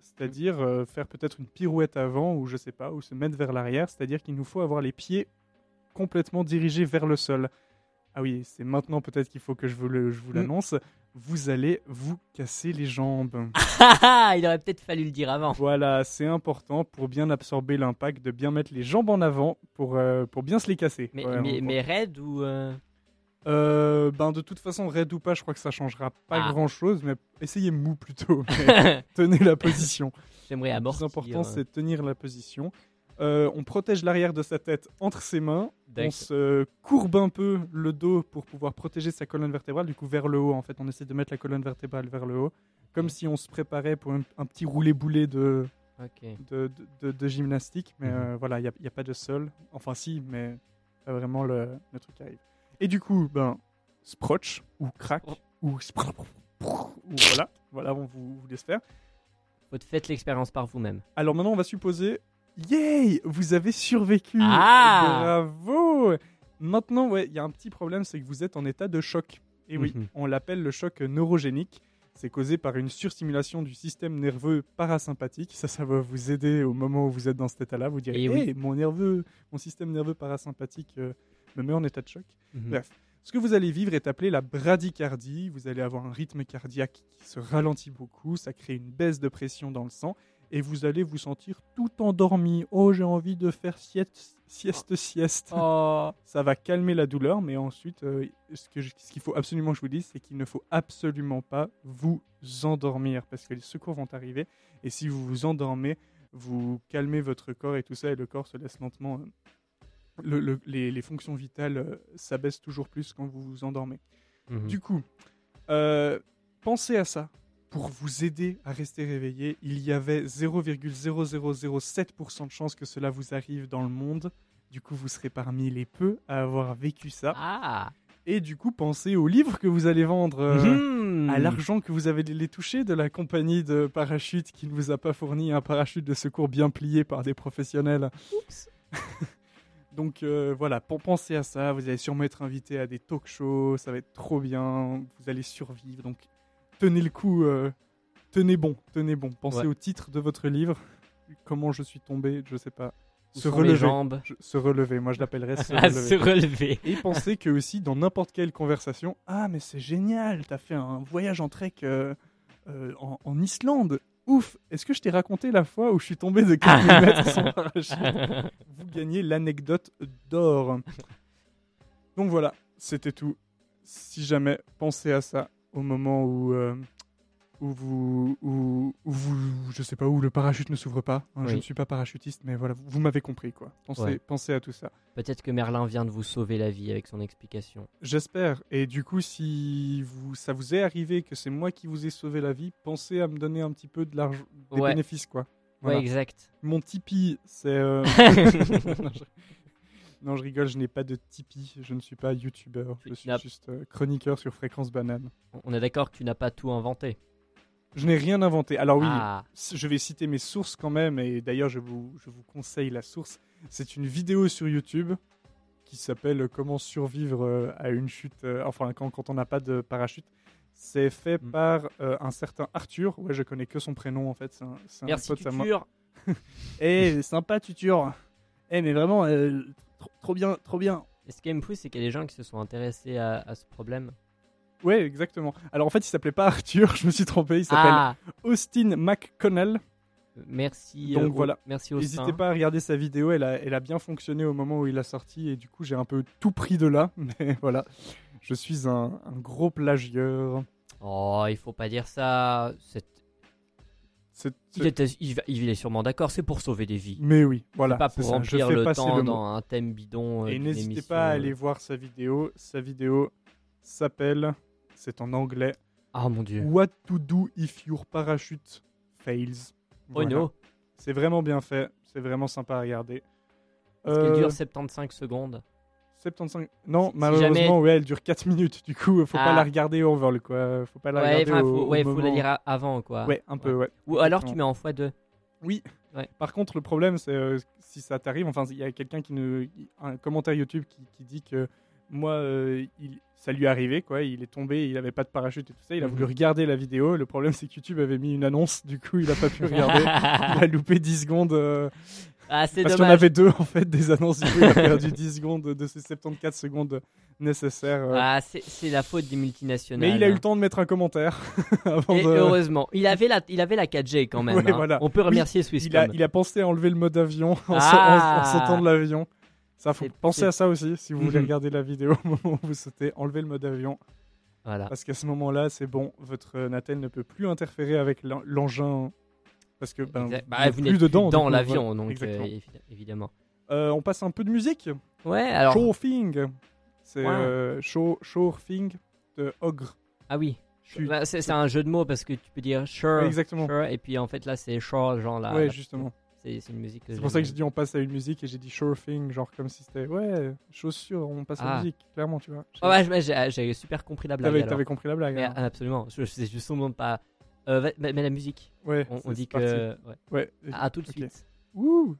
Speaker 2: C'est-à-dire euh, faire peut-être une pirouette avant ou je sais pas, ou se mettre vers l'arrière. C'est-à-dire qu'il nous faut avoir les pieds complètement dirigés vers le sol. Ah oui, c'est maintenant peut-être qu'il faut que je vous le- je vous
Speaker 1: Mm.
Speaker 2: l'annonce. Vous allez vous casser les jambes.
Speaker 1: Ah, il aurait peut-être fallu le dire avant.
Speaker 2: Voilà, c'est important pour bien absorber l'impact, de bien mettre les jambes en avant pour, euh, pour bien se les casser.
Speaker 1: Mais,
Speaker 2: Ouais,
Speaker 1: mais, raide ou. euh,
Speaker 2: Euh, ben de toute façon, raid ou pas, je crois que ça changera pas
Speaker 1: Ah.
Speaker 2: grand chose, mais essayez mou plutôt. tenez la position.
Speaker 1: J'aimerais
Speaker 2: Le
Speaker 1: amortir.
Speaker 2: plus important, c'est tenir la position. Euh, on protège l'arrière de sa tête entre ses mains. On se courbe un peu le dos pour pouvoir protéger sa colonne vertébrale, du coup vers le haut. En fait, on essaie de mettre la colonne vertébrale vers le haut, comme si on se préparait pour un, un petit roulé-boulé de,
Speaker 1: Ok.
Speaker 2: de, de- de- de gymnastique, mais
Speaker 1: Mhm.
Speaker 2: euh, voilà, il n'y a, pas de sol. Enfin, si, mais pas vraiment le, le truc qui arrive. Et du coup, ben, sprotch ou crack
Speaker 1: Oh.
Speaker 2: ou, ou voilà, voilà, on vous, vous laisse faire.
Speaker 1: Te faites l'expérience par vous-même.
Speaker 2: Alors maintenant, on va supposer, yay, vous avez survécu.
Speaker 1: Ah
Speaker 2: Bravo. Maintenant, ouais, il y a un petit problème, c'est que vous êtes en état de choc. Et oui,
Speaker 1: Mhm.
Speaker 2: on l'appelle le choc neurogénique. C'est causé par une surstimulation du système nerveux parasympathique. Ça, ça va vous aider au moment où vous êtes dans cet état-là. Vous direz,
Speaker 1: Et oui.
Speaker 2: Hey, mon nerveux, mon système nerveux parasympathique euh, me met en état de choc.
Speaker 1: Mhm.
Speaker 2: Bref, ce que vous allez vivre est appelé la bradycardie. Vous allez avoir un rythme cardiaque qui se ralentit beaucoup, ça crée une baisse de pression dans le sang et vous allez vous sentir tout endormi. Oh, j'ai envie de faire sieste, sieste, sieste.
Speaker 1: Oh.
Speaker 2: Ça va calmer la douleur, mais ensuite, euh, ce qu'il faut absolument que je vous dise, c'est qu'il ne faut absolument pas vous endormir parce que les secours vont arriver et si vous vous endormez, vous calmez votre corps et tout ça et le corps se laisse lentement. euh, le- le- les, les fonctions vitales euh, s'abaissent toujours plus quand vous vous endormez.
Speaker 1: Mhm.
Speaker 2: Du coup, euh, pensez à ça. Pour vous aider à rester réveillé, il y avait 0,0007% de chances que cela vous arrive dans le monde. Du coup, vous serez parmi les peu à avoir vécu ça.
Speaker 1: Ah
Speaker 2: Et du coup, pensez aux livres que vous allez vendre, euh,
Speaker 1: Mhm.
Speaker 2: à l'argent que vous avez les toucher de la compagnie de parachute qui ne vous a pas fourni un parachute de secours bien plié par des professionnels.
Speaker 1: Oups.
Speaker 2: Donc euh, voilà, pour penser à ça, vous allez sûrement être invité à des talk shows, ça va être trop bien, vous allez survivre. Donc tenez le coup, euh, tenez bon, tenez bon. Pensez
Speaker 1: Ouais.
Speaker 2: au titre de votre livre, comment je suis tombé, je sais pas.
Speaker 1: Où
Speaker 2: Se relever.
Speaker 1: jambes
Speaker 2: Je- se relever, moi je l'appellerais se
Speaker 1: à
Speaker 2: relever.
Speaker 1: se relever.
Speaker 2: Et pensez que aussi dans n'importe quelle conversation, ah mais c'est génial, t'as fait un voyage en trek euh, euh, en, en Islande. Ouf, est-ce que je t'ai raconté la fois où je suis tombé de 4000 mètres sans parachute Vous gagnez l'anecdote d'or. Donc voilà, c'était tout. Si jamais, pensez à ça au moment où, euh, où, vous, où, où vous, je sais pas, où le parachute ne s'ouvre pas. hein, Je ne suis pas parachutiste, mais voilà, vous, vous m'avez compris quoi. Pensez,
Speaker 1: Ouais.
Speaker 2: pensez à tout ça.
Speaker 1: Peut-être que Merlin vient de vous sauver la vie avec son explication.
Speaker 2: J'espère. Et du coup, si vous, ça vous est arrivé que c'est moi qui vous ai sauvé la vie, pensez à me donner un petit peu de l'argent, des
Speaker 1: Ouais.
Speaker 2: bénéfices, quoi.
Speaker 1: Ouais,
Speaker 2: Voilà.
Speaker 1: exact.
Speaker 2: Mon Tipeee, c'est. euh, non, je... non, je rigole, je n'ai pas de Tipeee. Je ne suis pas youtubeur. Je suis juste euh, chroniqueur sur Fréquence Banane.
Speaker 1: On est d'accord que tu n'as pas tout inventé.
Speaker 2: Je n'ai rien inventé. Alors oui,
Speaker 1: Ah,
Speaker 2: je vais citer mes sources quand même. Et d'ailleurs, je vous, je vous conseille la source. C'est une vidéo sur YouTube qui s'appelle Comment survivre euh, à une chute. euh, enfin, quand, quand on n'a pas de parachute. C'est fait
Speaker 1: Mm.
Speaker 2: par euh, un certain Arthur. Ouais, je connais que son prénom en fait. C'est un, un
Speaker 1: merci
Speaker 2: pote à moi. Eh, sympa Tutur. Eh, mais vraiment, trop, bien, trop bien.
Speaker 1: Et ce qui me fou, c'est qu'il y a des gens qui se sont intéressés à, à ce problème.
Speaker 2: Ouais, exactement. Alors en fait, il s'appelait pas Arthur, je me suis trompé. Il s'appelle
Speaker 1: Ah,
Speaker 2: Austin McConnell.
Speaker 1: merci.
Speaker 2: Donc
Speaker 1: euh,
Speaker 2: voilà.
Speaker 1: Merci Austin.
Speaker 2: N'hésitez pas à regarder sa vidéo, elle a, elle a bien fonctionné au moment où il a sorti et du coup j'ai un peu tout pris de là. Mais voilà, je suis un, un gros plagieur.
Speaker 1: Oh, il faut pas dire ça. C'est-
Speaker 2: C'est-
Speaker 1: Il, était- il il est sûrement d'accord, c'est pour sauver des vies.
Speaker 2: Mais oui, voilà.
Speaker 1: c'est pas pour remplir le temps
Speaker 2: le
Speaker 1: dans un thème bidon. euh,
Speaker 2: Et n'hésitez
Speaker 1: émission,
Speaker 2: pas à
Speaker 1: euh.
Speaker 2: aller voir sa vidéo. Sa vidéo s'appelle, c'est en anglais,
Speaker 1: Ah mon dieu.
Speaker 2: What to do if your parachute fails?
Speaker 1: Oh
Speaker 2: Voilà.
Speaker 1: no.
Speaker 2: C'est vraiment bien fait, c'est vraiment sympa à regarder. Euh,
Speaker 1: dure 75 secondes.
Speaker 2: 75. Non,
Speaker 1: Si-
Speaker 2: malheureusement,
Speaker 1: jamais-
Speaker 2: ouais, elle dure 4 minutes. Du coup, faut pas
Speaker 1: Ah.
Speaker 2: la regarder au vol, quoi. Faut pas la
Speaker 1: Ouais,
Speaker 2: regarder au,
Speaker 1: faut,
Speaker 2: au
Speaker 1: ouais, faut la lire avant, quoi.
Speaker 2: Ouais, un peu, ouais.
Speaker 1: Ou alors tu mets en x2. Ouais.
Speaker 2: Par contre, le problème, c'est euh, si ça t'arrive, enfin, il y a quelqu'un qui ne. Un commentaire YouTube qui, qui dit que moi, euh, il, ça lui est arrivé, quoi. Il est tombé, il avait pas de parachute et tout ça. Il a
Speaker 1: Mhm.
Speaker 2: voulu regarder la vidéo. Le problème, c'est que YouTube avait mis une annonce. Du coup, il a pas pu regarder. il a loupé 10 secondes. euh,
Speaker 1: ah, c'est
Speaker 2: parce
Speaker 1: dommage.
Speaker 2: avait deux, en fait, des annonces. Du coup, il a perdu 10 secondes de ces 74 secondes nécessaires. euh.
Speaker 1: Ah, c'est c'est la faute des multinationales.
Speaker 2: Mais il a eu
Speaker 1: hein.
Speaker 2: le temps de mettre un commentaire avant
Speaker 1: Et
Speaker 2: de-
Speaker 1: heureusement, il avait la, il avait la 4G quand même.
Speaker 2: Ouais,
Speaker 1: hein.
Speaker 2: voilà.
Speaker 1: On peut remercier
Speaker 2: Il a,
Speaker 1: Swisscom.
Speaker 2: il a pensé à enlever le mode avion en,
Speaker 1: Ah.
Speaker 2: sa- en- en sautant de l'avion. Ça, faut penser à ça aussi si vous voulez
Speaker 1: Mhm.
Speaker 2: regarder la vidéo au moment où vous sautez, enlevez le mode avion.
Speaker 1: Voilà.
Speaker 2: Parce qu'à ce moment-là, c'est bon, votre Natel ne peut plus interférer avec l'en- l'engin. Parce que ben, vous
Speaker 1: Bah,
Speaker 2: n'êtes plus dedans.
Speaker 1: dans l'avion, donc euh, évidemment.
Speaker 2: Euh, on passe un peu de musique.
Speaker 1: Ouais, alors.
Speaker 2: Shourfing. C'est
Speaker 1: Ouais.
Speaker 2: euh, Show- de Ogre.
Speaker 1: Ah oui. Bah, c'est un jeu de mots parce que tu peux dire sure,
Speaker 2: Ouais, exactement.
Speaker 1: sure, et puis en fait là c'est sure, genre là.
Speaker 2: ouais, justement.
Speaker 1: C'est une musique.
Speaker 2: C'est pour ça que j'ai dit on passe à une musique et j'ai dit Shourfing, genre comme si c'était ouais, chaussures, on passe à
Speaker 1: Ah.
Speaker 2: la musique, clairement, tu vois.
Speaker 1: Oh, ouais, j'ai- super compris la blague.
Speaker 2: T'avais compris la blague.
Speaker 1: Mais,
Speaker 2: hein.
Speaker 1: ah, absolument. Je sais justement pas. Euh, mais, mais la musique,
Speaker 2: Ouais,
Speaker 1: on, dit que. Ouais.
Speaker 2: Ouais.
Speaker 1: À tout de
Speaker 2: Ok.
Speaker 1: suite.
Speaker 2: Wouh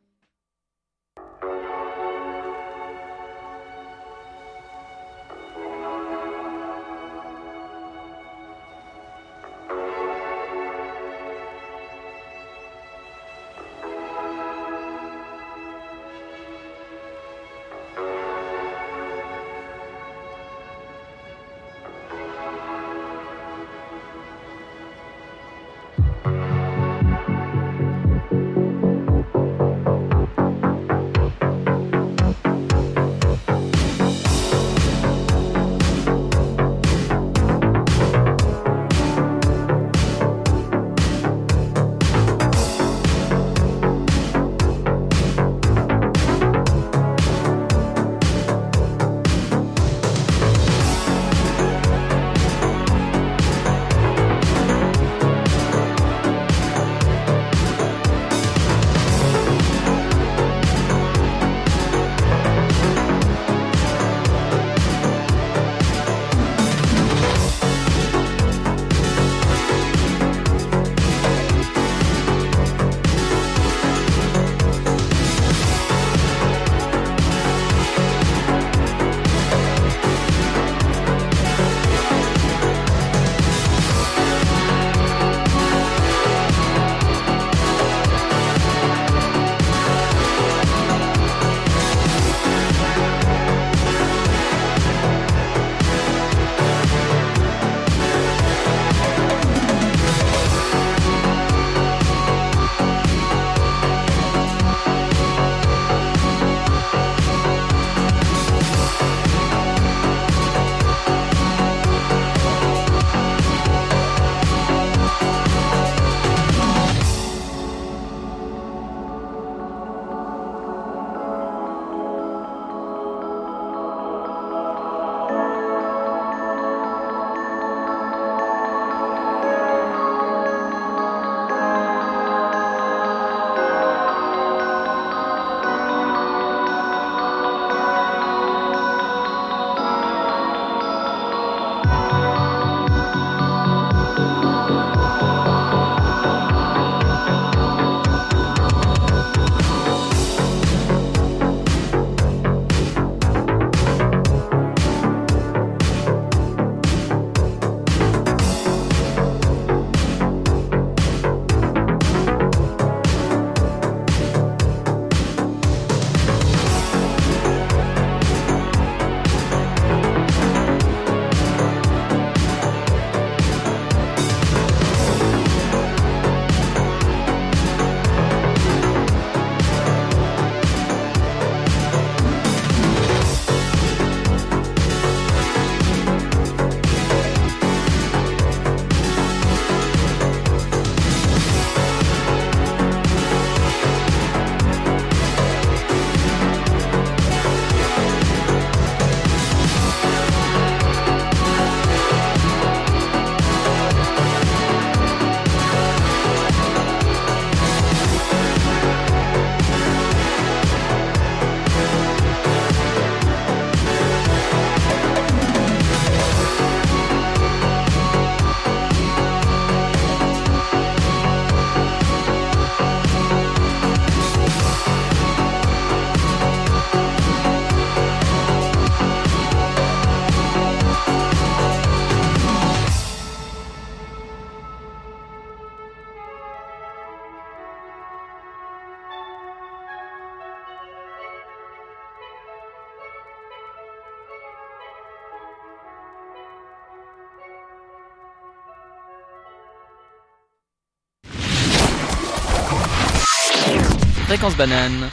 Speaker 4: Fréquence banane.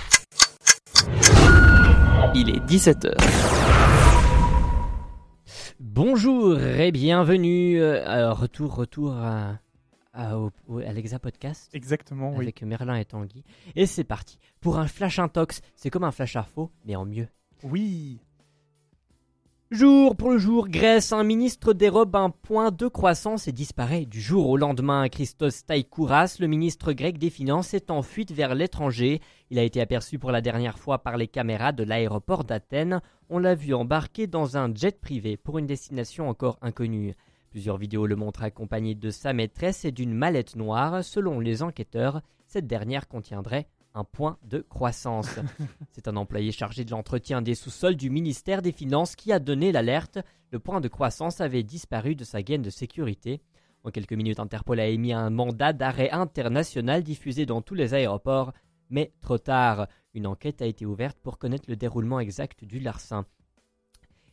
Speaker 4: Il est 17h.
Speaker 1: Bonjour et bienvenue. euh, retour, retour à, à, au- au- à l'Exa Podcast
Speaker 2: Exactement, oui.
Speaker 1: avec Merlin et Tanguy. Et c'est parti pour un flash intox. C'est comme un flash info, mais en mieux.
Speaker 2: Oui.
Speaker 1: Jour pour le jour, Grèce, un ministre dérobe un point de croissance et disparaît du jour au lendemain. Christos Taïkouras, le ministre grec des Finances, est en fuite vers l'étranger. Il a été aperçu pour la dernière fois par les caméras de l'aéroport d'Athènes. On l'a vu embarquer dans un jet privé pour une destination encore inconnue. Plusieurs vidéos le montrent accompagné de sa maîtresse et d'une mallette noire. Selon les enquêteurs, cette dernière contiendrait un point de croissance. C'est un employé chargé de l'entretien des sous-sols du ministère des Finances qui a donné l'alerte. Le point de croissance avait disparu de sa gaine de sécurité. En quelques minutes, Interpol a émis un mandat d'arrêt international diffusé dans tous les aéroports. Mais trop tard, une enquête a été ouverte pour connaître le déroulement exact du larcin.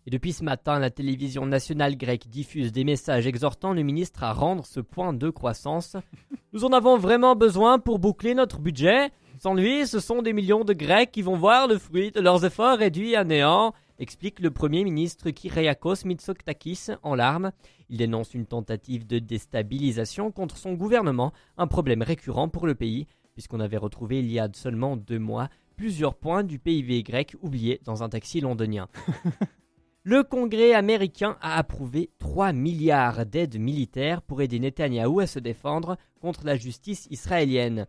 Speaker 1: Et depuis ce matin, la télévision nationale grecque diffuse des messages exhortant le ministre à rendre ce point de croissance. Nous en avons vraiment besoin pour boucler notre budget. Sans lui, ce sont des millions de Grecs qui vont voir le fruit de leurs efforts réduits à néant, explique le Premier ministre Kyriakos Mitsotakis en larmes. Il dénonce une tentative de déstabilisation contre son gouvernement, un problème récurrent pour le pays, puisqu'on avait retrouvé il y a seulement deux mois plusieurs points du PIB grec oubliés dans un taxi londonien. Le Congrès américain a approuvé 3 milliards d'aides militaires pour aider Netanyahou à se défendre contre la justice israélienne.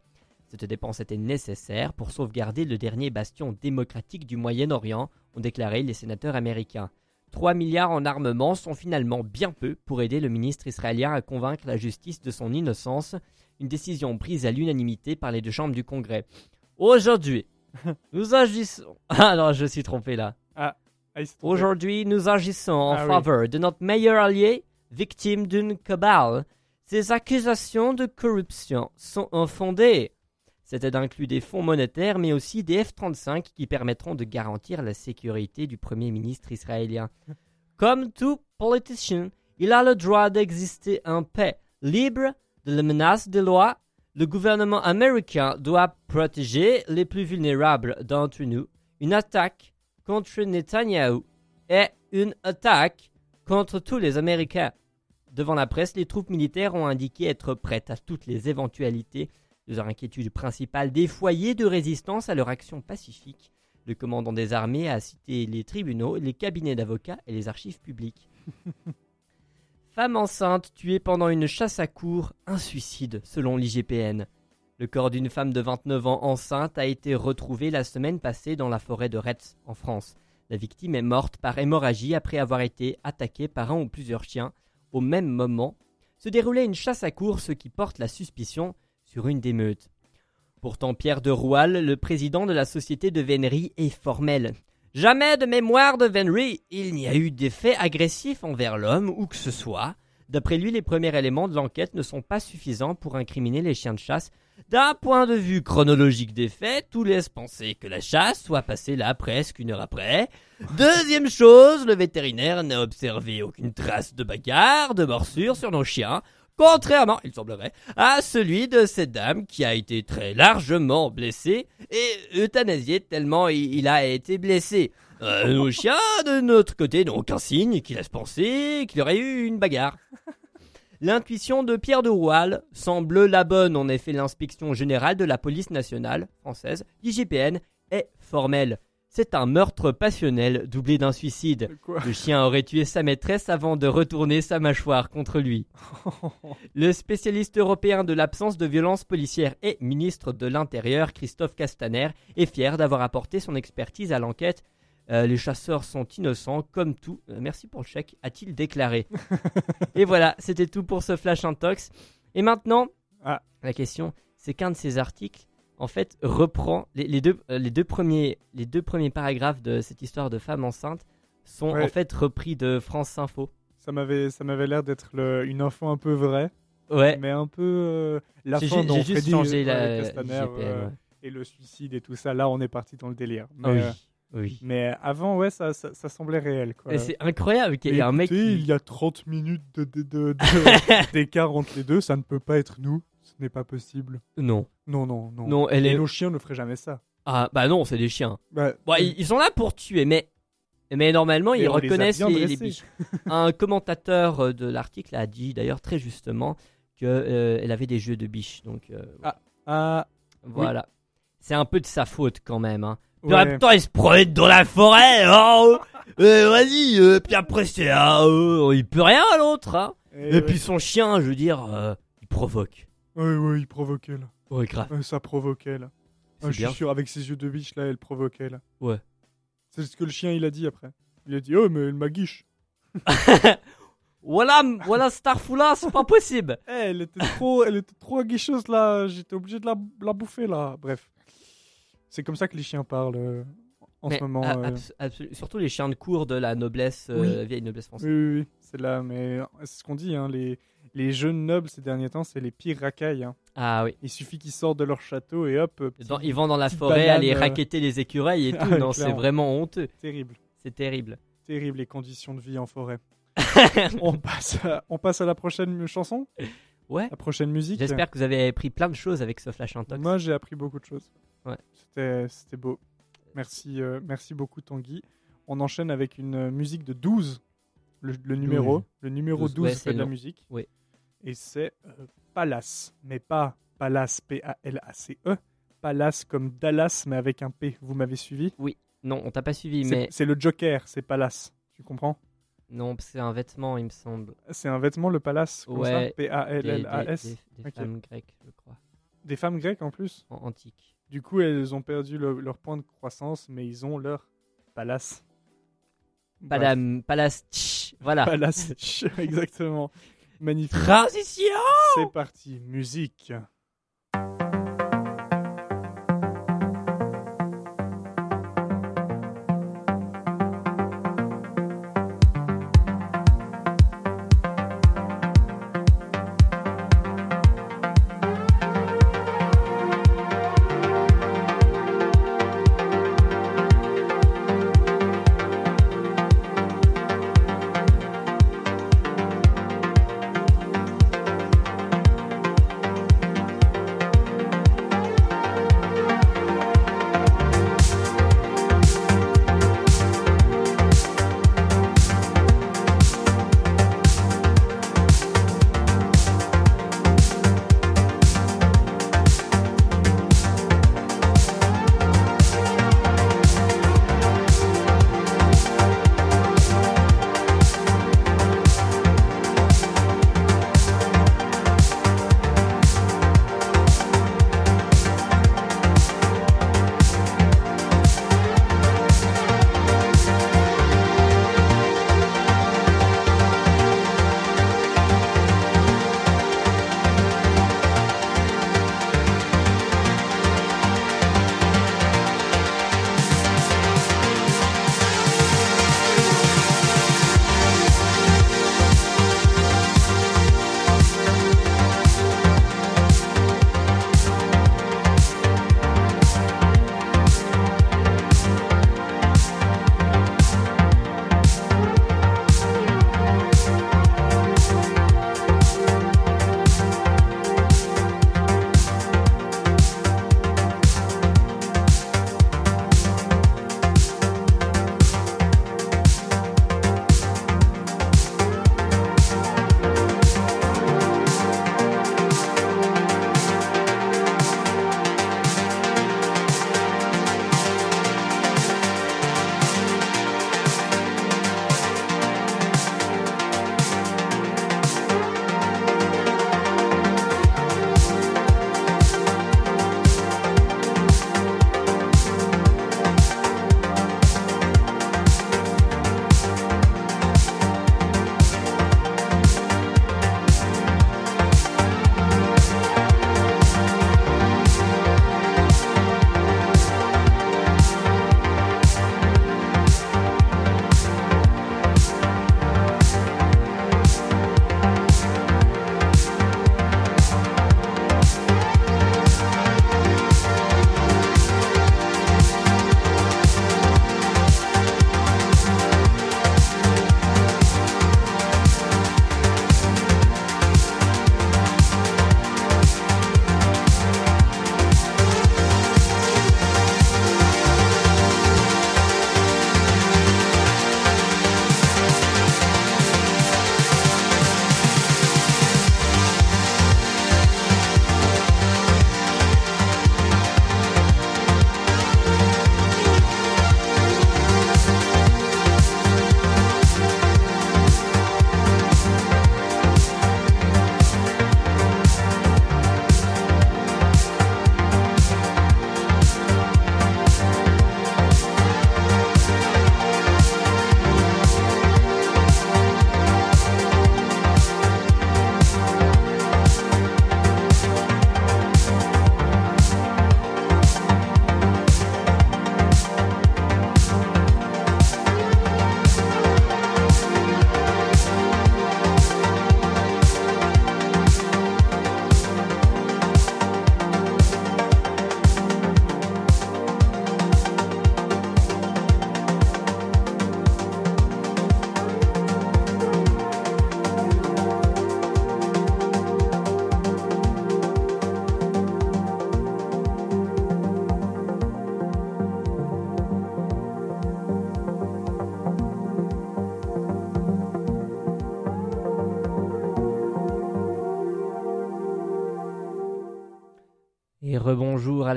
Speaker 1: Cette dépense était nécessaire pour sauvegarder le dernier bastion démocratique du Moyen-Orient, ont déclaré les sénateurs américains. 3 milliards en armement sont finalement bien peu pour aider le ministre israélien à convaincre la justice de son innocence, une décision prise à l'unanimité par les deux chambres du Congrès. Aujourd'hui, nous agissons... Ah non, je suis trompé là.
Speaker 2: Ah, trompé.
Speaker 1: Aujourd'hui, nous agissons en
Speaker 2: Ah oui.
Speaker 1: faveur de notre meilleur allié, victime d'une cabale. Ces accusations de corruption sont infondées. Cette aide inclut des fonds monétaires, mais aussi des F-35 qui permettront de garantir la sécurité du Premier ministre israélien. Comme tout politicien, il a le droit d'exister en paix, libre de la menace des lois. Le gouvernement américain doit protéger les plus vulnérables d'entre nous. Une attaque contre Netanyahou est une attaque contre tous les Américains. Devant la presse, les troupes militaires ont indiqué être prêtes à toutes les éventualités. Leur inquiétude principale des foyers de résistance à leur action pacifique. Le commandant des armées a cité les tribunaux, les cabinets d'avocats et les archives publiques. Femme enceinte tuée pendant une chasse à cours, un suicide selon l'IGPN. Le corps d'une femme de 29 ans enceinte a été retrouvé la semaine passée dans la forêt de Retz, en France. La victime est morte par hémorragie après avoir été attaquée par un ou plusieurs chiens. Au même moment, se déroulait une chasse à cours, ce qui porte la suspicion sur une d'émeute. Pourtant, Pierre de Roual, le président de la société de vénerie, est formel. Jamais de mémoire de vénerie, il n'y a eu d'effet agressif envers l'homme ou que ce soit. D'après lui, les premiers éléments de l'enquête ne sont pas suffisants pour incriminer les chiens de chasse. D'un point de vue chronologique des faits, tout laisse penser que la chasse soit passée là presque une heure après. Deuxième chose, le vétérinaire n'a observé aucune trace de bagarre, de morsure sur nos chiens, contrairement, il semblerait, à celui de cette dame qui a été très largement blessée et euthanasiée tellement il, a été blessé. Euh, nos de notre côté, n'ont aucun signe qui laisse penser qu'il aurait eu une bagarre. L'intuition de Pierre de Roual semble la bonne. En effet, l'inspection générale de la police nationale française, IGPN, est formelle. C'est un meurtre passionnel doublé d'un suicide. Le chien aurait tué sa maîtresse avant de retourner sa mâchoire contre lui. Le spécialiste européen de l'absence de violence policière et ministre de l'Intérieur, Christophe Castaner, est fier d'avoir apporté son expertise à l'enquête. Euh, les chasseurs sont innocents, comme tout. Euh, merci pour le chèque, a-t-il déclaré. et voilà, c'était tout pour ce Flash Intox. Et maintenant,
Speaker 2: Ah.
Speaker 1: la question, c'est qu'un de ces articles, en fait, reprend les, les deux, euh, les, deux premiers, les deux premiers paragraphes de cette histoire de femme enceinte sont
Speaker 2: Ouais.
Speaker 1: en fait repris de France Info.
Speaker 2: Ça m'avait, ça m'avait l'air d'être une info un peu vraie,
Speaker 1: Ouais,
Speaker 2: mais un peu euh, la fin dont
Speaker 1: j'ai juste
Speaker 2: Freddy,
Speaker 1: changé la
Speaker 2: Castaner, euh,
Speaker 1: ouais.
Speaker 2: et le suicide et tout ça. Là, on est parti dans le délire. Mais,
Speaker 1: Ah oui,
Speaker 2: euh,
Speaker 1: oui.
Speaker 2: mais avant, ouais, ça, ça, ça semblait réel.
Speaker 1: C'est incroyable qu'il y ait un mec qui...
Speaker 2: il y a 30 minutes de- de- de- de- d'écart entre les deux, ça ne peut pas être nous. N'est pas possible.
Speaker 1: Non.
Speaker 2: Non, non, non.
Speaker 1: Non, elle
Speaker 2: Et
Speaker 1: est.
Speaker 2: nos chiens ne feraient jamais ça.
Speaker 1: Ah, bah non, c'est des chiens.
Speaker 2: Bah,
Speaker 1: Bon, ils, ils sont là pour tuer, mais. Mais normalement, ils
Speaker 2: on les a
Speaker 1: reconnaissent
Speaker 2: bien
Speaker 1: les, les
Speaker 2: dressés.
Speaker 1: biches. Un commentateur euh, de l'article a dit d'ailleurs très justement qu'elle avait des jeux de biches. Donc euh,
Speaker 2: Ah,
Speaker 1: voilà. C'est un peu de sa faute quand même. Hein. Puis
Speaker 2: ouais.
Speaker 1: en même temps, il se promène dans la forêt. Euh, Vas-y. euh, puis après, c'est. ah, euh, il peut rien à l'autre. Hein. Et
Speaker 2: ouais.
Speaker 1: puis son chien, je veux dire, euh, il provoque.
Speaker 2: Ouais, ouais, il provoquait là.
Speaker 1: Ouais, grave.
Speaker 2: Ouais, ça provoquait là.
Speaker 1: C'est
Speaker 2: Ah, je
Speaker 1: bien.
Speaker 2: suis sûr, avec ses yeux de biche là, elle provoquait là.
Speaker 1: Ouais.
Speaker 2: C'est ce que le chien il a dit après. Il a dit Oh, mais elle m'a guiche.
Speaker 1: Voilà, voilà Starfoula, c'est pas possible.
Speaker 2: Eh, elle était trop, elle était trop aguicheuse là. J'étais obligé de la, la bouffer là. Bref. C'est comme ça que les chiens parlent euh, en
Speaker 1: Mais,
Speaker 2: ce moment. euh.
Speaker 1: surtout les chiens de cour de la noblesse, euh,
Speaker 2: Oui.
Speaker 1: vieille noblesse
Speaker 2: Oui,
Speaker 1: française.
Speaker 2: oui, oui, c'est là. Mais c'est ce qu'on dit. Hein, les, les jeunes nobles ces derniers temps, c'est les pires racailles. hein.
Speaker 1: Ah oui.
Speaker 2: Il suffit qu'ils sortent de leur château et hop, euh, petit-
Speaker 1: Dans- ils vont dans la forêt
Speaker 2: banane,
Speaker 1: aller
Speaker 2: euh.
Speaker 1: raqueter les écureuils et tout.
Speaker 2: Ah,
Speaker 1: non, c'est vraiment honteux.
Speaker 2: terrible.
Speaker 1: C'est terrible.
Speaker 2: Terrible les conditions de vie en forêt. on, passe à, on passe à la prochaine chanson?
Speaker 1: Ouais.
Speaker 2: La prochaine musique?
Speaker 1: J'espère que vous avez appris plein de choses avec ce Flash Intox.
Speaker 2: Moi, j'ai appris beaucoup de choses.
Speaker 1: Ouais.
Speaker 2: C'était, beau. Merci, euh, merci beaucoup, Tanguy. On enchaîne avec une musique de 12, le, le numéro. Le numéro
Speaker 1: 12,
Speaker 2: 12,
Speaker 1: ouais,
Speaker 2: fait
Speaker 1: c'est
Speaker 2: de la musique.
Speaker 1: Oui.
Speaker 2: Et c'est euh, Palace, mais pas Palace, P-A-L-A-C-E. Palace comme Dallas, mais avec un P. Vous m'avez suivi?
Speaker 1: Non, on t'a pas suivi, mais
Speaker 2: c'est le Joker, c'est Palace. Tu comprends?
Speaker 1: Non, c'est un vêtement, il me semble.
Speaker 2: C'est un vêtement, le Palace, comme
Speaker 1: Ouais.
Speaker 2: ça
Speaker 1: Des, des-
Speaker 2: P-A-L-L-A-S.
Speaker 1: des- des femmes grecques, je crois,
Speaker 2: Des femmes grecques en plus?
Speaker 1: En antique.
Speaker 2: Du coup, elles ont perdu le- leur point de croissance, mais ils ont leur palace.
Speaker 1: Padam, palace, voilà.
Speaker 2: Palace, exactement. Magnifique.
Speaker 1: Transition
Speaker 2: C'est parti, musique.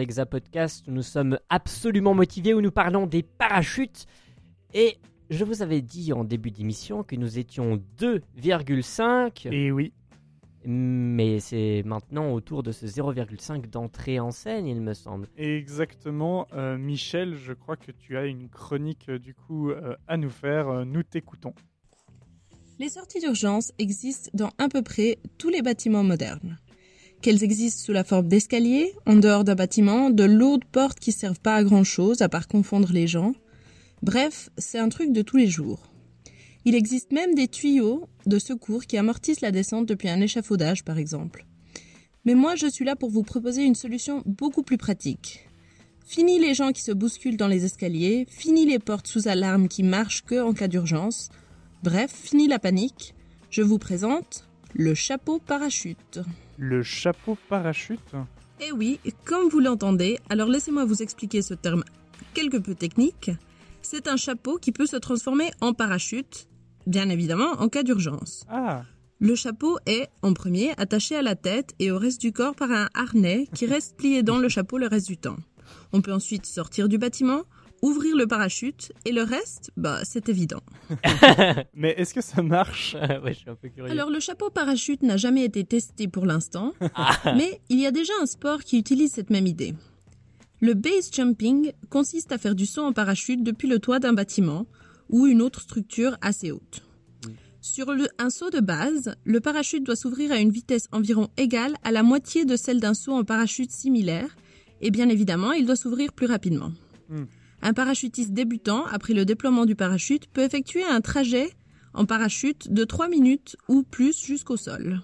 Speaker 1: Alexa Podcast. Nous sommes absolument motivés où nous parlons des parachutes. Et je vous avais dit en début d'émission que nous étions 2,5.
Speaker 2: Et oui,
Speaker 1: Mais c'est maintenant autour de ce 0,5 d'entrée en scène, il me semble.
Speaker 2: exactement. Euh, Michel, je crois que tu as une chronique euh, du coup euh, à nous faire. Nous t'écoutons.
Speaker 6: Les sorties d'urgence existent dans à peu près tous les bâtiments modernes. Qu'elles existent sous la forme d'escaliers, en dehors d'un bâtiment, de lourdes portes qui servent pas à grand chose à part confondre les gens. Bref, c'est un truc de tous les jours. Il existe même des tuyaux de secours qui amortissent la descente depuis un échafaudage, par exemple. Mais moi, je suis là pour vous proposer une solution beaucoup plus pratique. Fini les gens qui se bousculent dans les escaliers, fini les portes sous alarme qui marchent que en cas d'urgence. Bref, fini la panique. Je vous présente le chapeau parachute.
Speaker 2: Le chapeau parachute.
Speaker 6: Eh oui, comme vous l'entendez, alors laissez-moi vous expliquer ce terme quelque peu technique. C'est un chapeau qui peut se transformer en parachute, bien évidemment en cas d'urgence.
Speaker 2: Ah,
Speaker 6: Le chapeau est, en premier, attaché à la tête et au reste du corps par un harnais qui reste plié dans le chapeau le reste du temps. On peut ensuite sortir du bâtiment, ouvrir le parachute et le reste, bah c'est évident.
Speaker 2: mais est-ce que ça marche?
Speaker 1: Ouais, je suis un peu curieux.
Speaker 6: Alors le chapeau parachute n'a jamais été testé pour l'instant, mais il y a déjà un sport qui utilise cette même idée. Le base jumping consiste à faire du saut en parachute depuis le toit d'un bâtiment ou une autre structure assez haute. Sur le- un saut de base, le parachute doit s'ouvrir à une vitesse environ égale à la moitié de celle d'un saut en parachute similaire, et bien évidemment, il doit s'ouvrir plus rapidement.
Speaker 2: Hmm.
Speaker 6: Un parachutiste débutant, après le déploiement du parachute, peut effectuer un trajet en parachute de 3 minutes ou plus jusqu'au sol.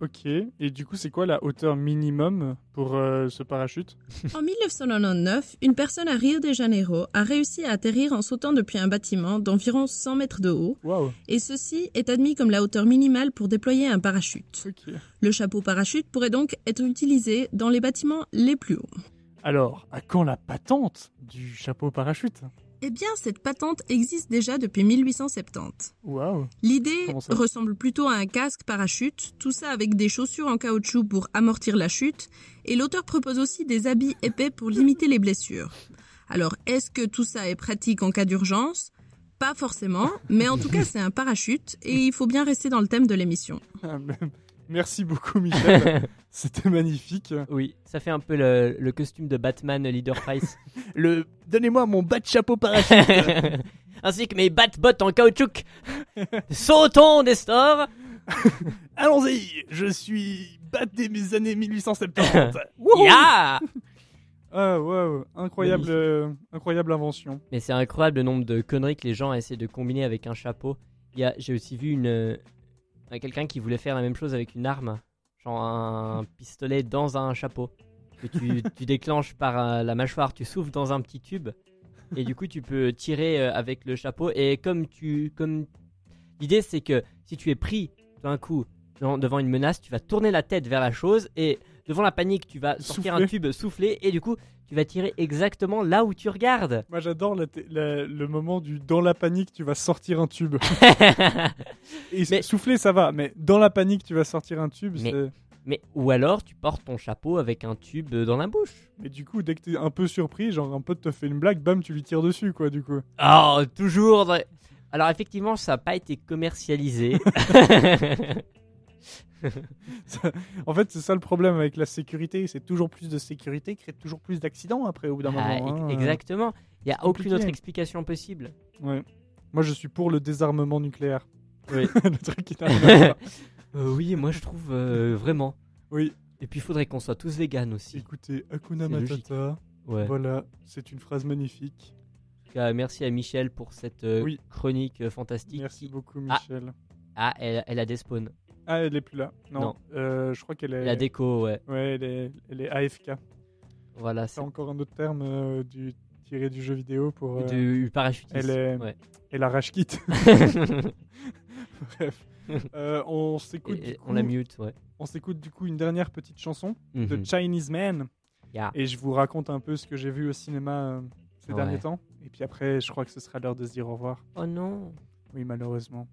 Speaker 2: Ok. Et du coup, c'est quoi la hauteur minimum pour euh, ce parachute?
Speaker 6: En 1999, une personne à Rio de Janeiro a réussi à atterrir en sautant depuis un bâtiment d'environ 100 mètres de haut,
Speaker 2: Waouh.
Speaker 6: et ceci est admis comme la hauteur minimale pour déployer un parachute.
Speaker 2: Ok.
Speaker 6: Le chapeau parachute pourrait donc être utilisé dans les bâtiments les plus hauts.
Speaker 2: Alors, à quand la patente du chapeau parachute?
Speaker 6: Eh bien, cette patente existe déjà depuis 1870.
Speaker 2: Waouh.
Speaker 6: L'idée ressemble plutôt à un casque parachute, tout ça avec des chaussures en caoutchouc pour amortir la chute, et l'auteur propose aussi des habits épais pour limiter les blessures. Alors, est-ce que tout ça est pratique en cas d'urgence? Pas forcément, mais en tout cas, c'est un parachute, et il faut bien rester dans le thème de l'émission.
Speaker 2: Ah, Merci beaucoup, Michel. C'était magnifique.
Speaker 1: Oui, ça fait un peu le, le costume de Batman Leader Price.
Speaker 2: Le, donnez-moi mon de chapeau parachute.
Speaker 1: Ainsi que mes bat-bottes en caoutchouc. Sautons, Nestor
Speaker 2: Allons-y, je suis bat des mes années 1870. Wouhou
Speaker 1: Ya
Speaker 2: Ah, waouh, incroyable, euh, incroyable invention.
Speaker 1: Mais c'est incroyable le nombre de conneries que les gens essaient de combiner avec un chapeau. J'ai aussi vu une euh, quelqu'un qui voulait faire la même chose avec une arme, genre un pistolet dans un chapeau. Que tu, tu déclenches par euh, la mâchoire, tu souffles dans un petit tube et du coup tu peux tirer euh, avec le chapeau. Et comme tu, comme l'idée c'est que si tu es pris d'un coup devant une menace, tu vas tourner la tête vers la chose et devant la panique, tu vas sortir un tube, souffler et du coup tu vas tirer exactement là où tu regardes.
Speaker 2: Moi, j'adore la t- la- le moment du dans la panique, tu vas sortir un tube. Et
Speaker 1: Mais-
Speaker 2: souffler, ça va, mais dans la panique, tu vas sortir un tube.
Speaker 1: Mais- ou alors tu portes ton chapeau avec un tube dans la bouche.
Speaker 2: Mais du coup, dès que t'es un peu surpris, genre un pote te fait une blague, bam, tu lui tires dessus, quoi, du coup.
Speaker 1: Oh, toujours. Alors effectivement, ça n'a pas été commercialisé.
Speaker 2: En fait, c'est ça le problème avec la sécurité. C'est toujours plus de sécurité, crée toujours plus d'accidents après, au bout d'un
Speaker 1: Ah,
Speaker 2: moment. hein.
Speaker 1: ex- Exactement. Il n'y a aucune
Speaker 2: compliqué.
Speaker 1: autre explication possible.
Speaker 2: Ouais. Moi, je suis pour le désarmement nucléaire.
Speaker 1: Oui.
Speaker 2: le truc qui.
Speaker 1: Euh, oui, moi je trouve euh, vraiment.
Speaker 2: Oui,
Speaker 1: Et puis il faudrait qu'on soit tous véganes aussi.
Speaker 2: écoutez,
Speaker 1: logique.
Speaker 2: Matata.
Speaker 1: Ouais.
Speaker 2: Voilà, c'est une phrase magnifique.
Speaker 1: Cas, merci à Michel pour cette euh,
Speaker 2: Oui.
Speaker 1: chronique euh, fantastique.
Speaker 2: Merci beaucoup,
Speaker 1: Ah.
Speaker 2: Michel.
Speaker 1: Ah, elle, elle a des spawns.
Speaker 2: Ah, elle est plus là. Non,
Speaker 1: Non.
Speaker 2: Euh, je crois qu'elle est.
Speaker 1: La déco, ouais.
Speaker 2: Ouais, elle est, elle est AFK.
Speaker 1: Voilà,
Speaker 2: C'est encore un autre terme euh, du tiré du jeu vidéo pour. euh,
Speaker 1: du parachutiste.
Speaker 2: elle est-
Speaker 1: Ouais.
Speaker 2: Elle a rage kit. Bref. On s'écoute.
Speaker 1: Et- on la mute, ouais.
Speaker 2: On s'écoute du coup une dernière petite chanson de
Speaker 1: Mhm.
Speaker 2: Chinese Man.
Speaker 1: Yeah.
Speaker 2: Et je vous raconte un peu ce que j'ai vu au cinéma ces
Speaker 1: Ouais.
Speaker 2: derniers temps. Et puis après, je crois que ce sera l'heure de se dire au revoir.
Speaker 1: Oh non.
Speaker 2: Oui, malheureusement.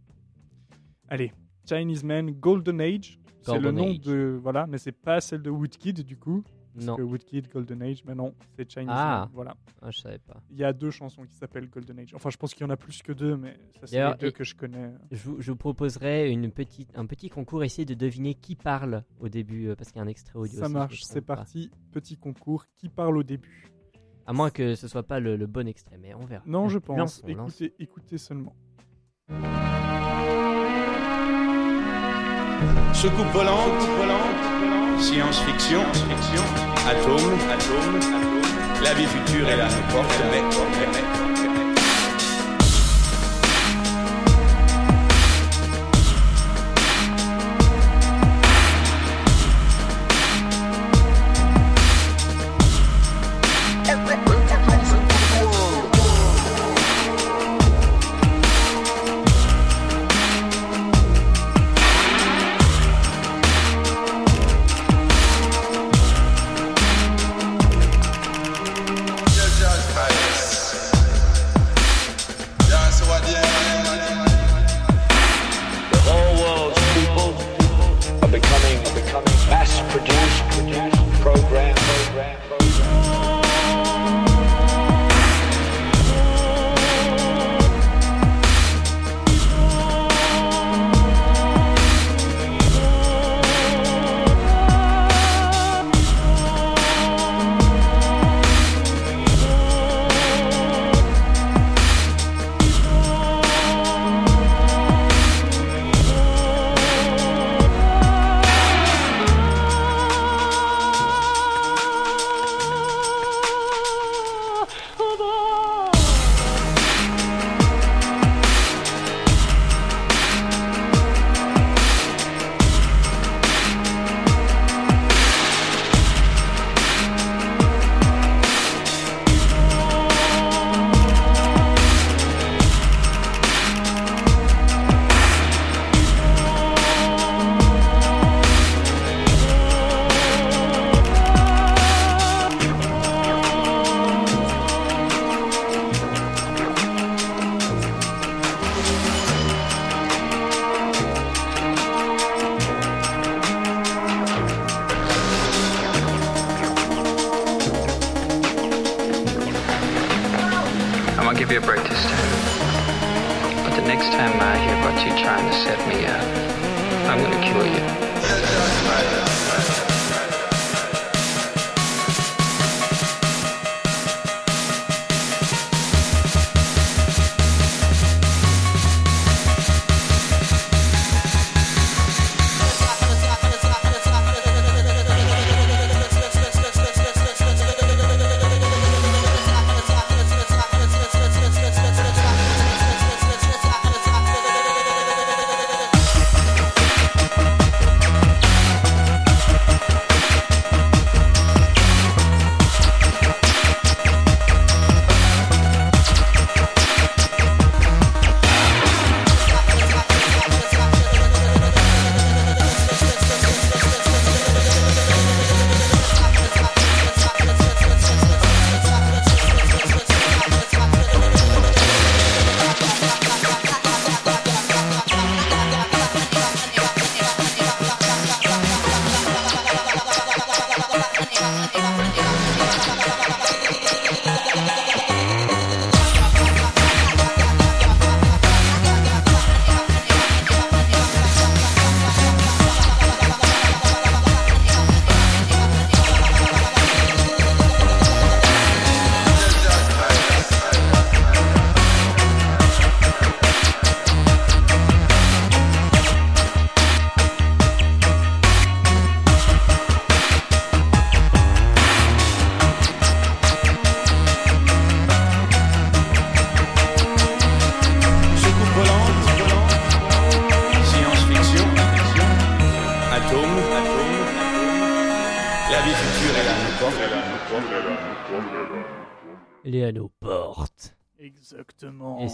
Speaker 2: Allez, Chinese Man Golden Age. C'est le nom
Speaker 1: Age.
Speaker 2: de. Voilà, mais c'est pas celle de Woodkid du coup. Parce
Speaker 1: Non.
Speaker 2: que Woodkid, Golden Age, mais non, c'est Chinese.
Speaker 1: Ah.
Speaker 2: Man, Voilà.
Speaker 1: Ah, je savais pas.
Speaker 2: Il y a deux chansons qui s'appellent Golden Age. Enfin, je pense qu'il y en a plus que deux, mais ça, c'est les deux que je connais.
Speaker 1: Je vous, je vous proposerai une petite, un petit concours, essayer de deviner qui parle au début, euh, parce qu'il y a un extrait audio.
Speaker 2: Ça
Speaker 1: si
Speaker 2: marche, c'est parti. Petit concours. Qui parle au début?
Speaker 1: À moins que ce soit pas le, le bon extrait, mais on verra.
Speaker 2: Non, je pense. Écoutez, écoutez seulement.
Speaker 7: Soucoupe volante, volante, science-fiction, fiction, atome, atome, atome, la vie future est là, porte, mais, mais, mais.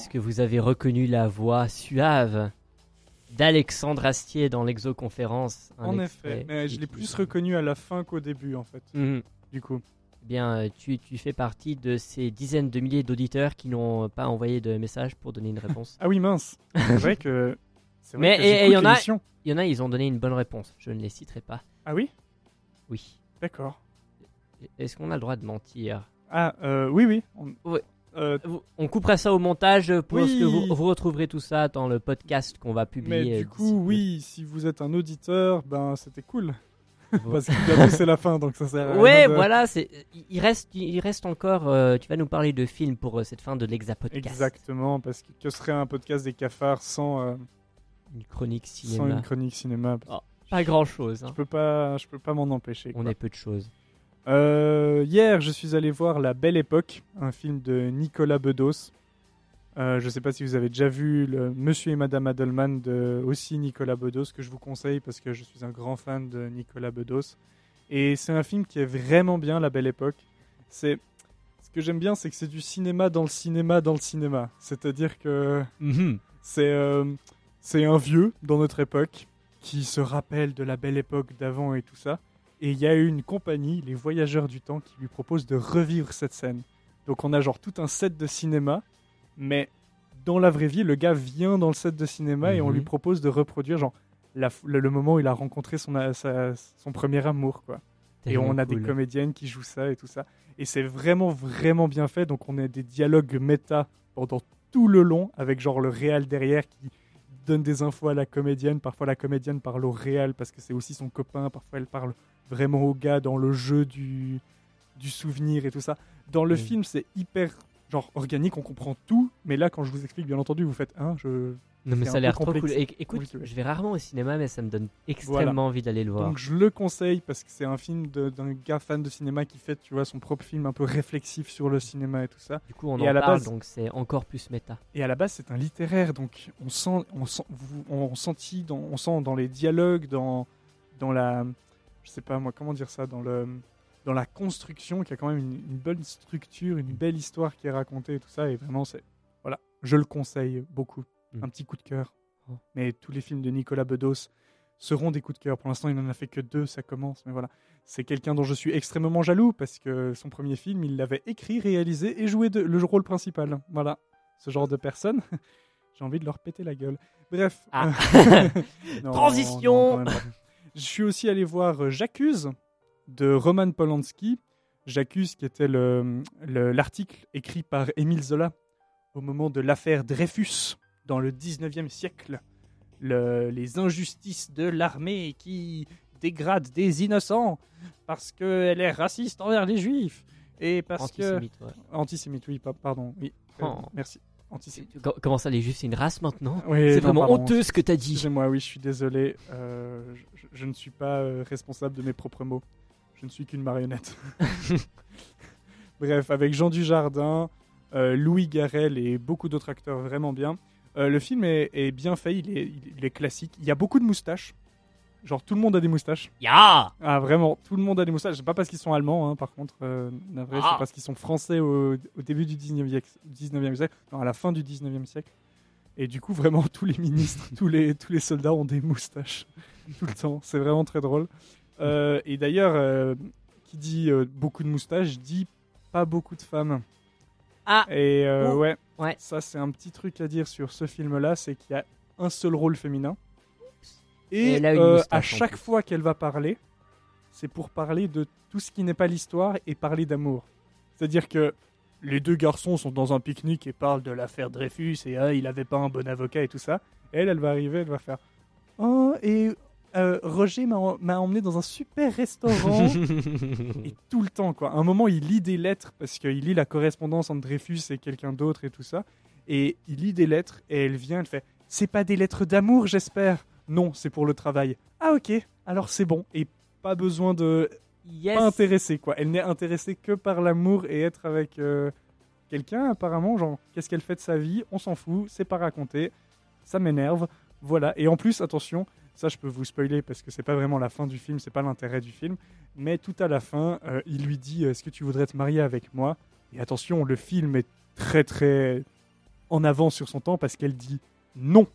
Speaker 1: Est-ce que vous avez reconnu la voix suave d'Alexandre Astier dans l'exoconférence?
Speaker 2: En effet, mais je l'ai plus reconnu à la fin qu'au début, en fait.
Speaker 1: Mhm.
Speaker 2: Du coup.
Speaker 1: Bien, euh, tu, tu fais partie de ces dizaines de milliers d'auditeurs qui n'ont pas envoyé de message pour donner une réponse.
Speaker 2: Ah oui, mince. C'est vrai que. vrai
Speaker 1: Mais
Speaker 2: j'écoute
Speaker 1: y en a-. Il y en a, ils ont donné une bonne réponse. Je ne les citerai pas.
Speaker 2: Ah oui?
Speaker 1: Oui.
Speaker 2: D'accord.
Speaker 1: Est-ce qu'on a le droit de mentir?
Speaker 2: Ah, euh, oui, oui. On,
Speaker 1: Ouais.
Speaker 2: Euh,
Speaker 1: On coupera ça au montage pour
Speaker 2: Oui.
Speaker 1: que vous, vous retrouverez tout ça dans le podcast qu'on va publier.
Speaker 2: mais du coup, oui, si vous êtes un auditeur, ben c'était cool. Parce que c'est la fin, donc ça sert à rien
Speaker 1: Ouais,
Speaker 2: de-
Speaker 1: voilà, c'est il- reste il reste encore euh, tu vas nous parler de films pour euh, cette fin de l'Exa podcast.
Speaker 2: Exactement, parce que que serait un podcast des cafards sans,
Speaker 1: Une chronique
Speaker 2: sans
Speaker 1: cinéma.
Speaker 2: une chronique cinéma?
Speaker 1: Pas grand-chose hein.
Speaker 2: Je peux pas, je peux pas m'en empêcher.
Speaker 1: On
Speaker 2: quoi.
Speaker 1: est peu de choses.
Speaker 2: Euh, hier, je suis allé voir La Belle Époque, un film de Nicolas Bedos. Euh, je sais pas si vous avez déjà vu le Monsieur et Madame Adelman de aussi Nicolas Bedos, que je vous conseille parce que je suis un grand fan de Nicolas Bedos. Et c'est un film qui est vraiment bien, La Belle Époque. C'est ce que j'aime bien, c'est que c'est du cinéma dans le cinéma dans le cinéma. C'est-à-dire que
Speaker 1: Mhm.
Speaker 2: c'est euh, c'est un vieux dans notre époque qui se rappelle de la belle époque d'avant et tout ça. Et il y a une compagnie, les Voyageurs du Temps, qui lui propose de revivre cette scène. Donc on a genre tout un set de cinéma, mais dans la vraie vie, le gars vient dans le set de cinéma et on
Speaker 1: Mhm.
Speaker 2: lui propose de reproduire genre la le, le moment où il a rencontré son, a- sa- son premier amour, quoi. Et on a des comédiennes qui jouent ça et tout ça. Et c'est vraiment, vraiment bien fait. Donc on a des dialogues méta pendant tout le long, avec genre le réal derrière qui donne des infos à la comédienne. Parfois la comédienne parle au réal parce que c'est aussi son copain. Parfois elle parle vraiment au gars dans le jeu du, du souvenir et tout ça. Dans le
Speaker 1: Mm.
Speaker 2: film, c'est hyper genre organique, on comprend tout. Mais là, quand je vous explique, bien entendu, vous faites un, je...
Speaker 1: Non mais ça a l'air trop cool. écoute, je vais rarement au cinéma mais ça me donne extrêmement envie d'aller le voir.
Speaker 2: Donc je le conseille parce que c'est un film d'un gars fan de cinéma qui fait, tu vois, son propre film un peu réflexif sur le cinéma et tout ça.
Speaker 1: du coup, on
Speaker 2: et
Speaker 1: en
Speaker 2: à la
Speaker 1: parle
Speaker 2: base-
Speaker 1: donc c'est encore plus méta.
Speaker 2: Et à la base, c'est un littéraire, donc on sent, on sent, vous- on sentit dans, on sent dans les dialogues, dans, dans la, je sais pas moi, comment dire ça, dans le, dans la construction, qu'il y a quand même une, une bonne structure, une belle histoire qui est racontée et tout ça. Et vraiment, c'est, voilà, je le conseille beaucoup.
Speaker 1: Mm.
Speaker 2: Un petit coup de cœur.
Speaker 1: Oh.
Speaker 2: Mais tous les films de Nicolas Bedos seront des coups de cœur. Pour l'instant, il n'en a fait que deux, ça commence, mais voilà. C'est quelqu'un dont je suis extrêmement jaloux parce que son premier film, il l'avait écrit, réalisé et joué de- le rôle principal. Voilà, ce genre de personne. J'ai envie de leur péter la gueule. Bref.
Speaker 1: Ah.
Speaker 2: Non,
Speaker 1: Transition.
Speaker 2: non. Je suis aussi allé voir euh, J'accuse de Roman Polanski. J'accuse qui était le- le- l'article écrit par Émile Zola au moment de l'affaire Dreyfus dans le 19e siècle. Le- les injustices de l'armée qui dégrade des innocents parce qu'elle est raciste envers les juifs et parce que
Speaker 1: Antisémite. ouais.
Speaker 2: antisémite oui pa- pardon oui euh,
Speaker 1: Oh.
Speaker 2: merci antisémite
Speaker 1: Comment ça les juifs c'est une race maintenant
Speaker 2: Oui,
Speaker 1: C'est vraiment
Speaker 2: pardon.
Speaker 1: honteux ce que t'as dit.
Speaker 2: excusez-moi oui je suis désolé. Euh, je, je ne suis pas euh, responsable de mes propres mots. Je ne suis qu'une marionnette. Bref avec Jean Dujardin euh, Louis Garrel et beaucoup d'autres acteurs vraiment bien. Euh, le film est, est bien fait il est, il est classique. Il y a beaucoup de moustaches genre tout le monde a des moustaches
Speaker 1: Ya
Speaker 2: Ah vraiment, tout le monde a des moustaches. C'est pas parce qu'ils sont allemands, hein, par contre. Euh, navré,
Speaker 1: Ah.
Speaker 2: c'est parce qu'ils sont français au, au début du 19e, 19e siècle, non, à la fin du 19e siècle. Et du coup, vraiment, tous les ministres, tous les, tous les soldats ont des moustaches tout le temps. C'est vraiment très drôle. Euh, et d'ailleurs, euh, qui dit euh, beaucoup de moustaches dit pas beaucoup de femmes.
Speaker 1: Ah.
Speaker 2: Et
Speaker 1: Oh.
Speaker 2: ouais,
Speaker 1: Ouais.
Speaker 2: ça c'est un petit truc à dire sur ce film-là, c'est qu'il y a un seul rôle féminin. Et, euh, à chaque fois qu'elle va parler, c'est pour parler de tout ce qui n'est pas l'histoire et parler d'amour. C'est-à-dire que les deux garçons sont dans un pique-nique et parlent de l'affaire Dreyfus et ah, il avait pas un bon avocat et tout ça. Elle, elle va arriver, elle va faire Oh, et euh, Roger m'a m'a emmené dans un super restaurant. et tout le temps, quoi. À un moment, il lit des lettres parce qu'il lit la correspondance entre Dreyfus et quelqu'un d'autre et tout ça. Et il lit des lettres et elle vient, elle fait C'est pas des lettres d'amour, j'espère Non, c'est pour le travail. Ah, ok, alors c'est bon. Et pas besoin de.
Speaker 1: Yes.
Speaker 2: Pas intéressée, quoi. Elle n'est intéressée que par l'amour et être avec euh, quelqu'un, apparemment. Genre, qu'est-ce qu'elle fait de sa vie? On s'en fout, c'est pas raconté. Ça m'énerve. Voilà. Et en plus, attention, ça je peux vous spoiler parce que c'est pas vraiment la fin du film, c'est pas l'intérêt du film. Mais tout à la fin, euh, il lui dit Est-ce que tu voudrais te marier avec moi? Et attention, le film est très très en avance sur son temps parce qu'elle dit non.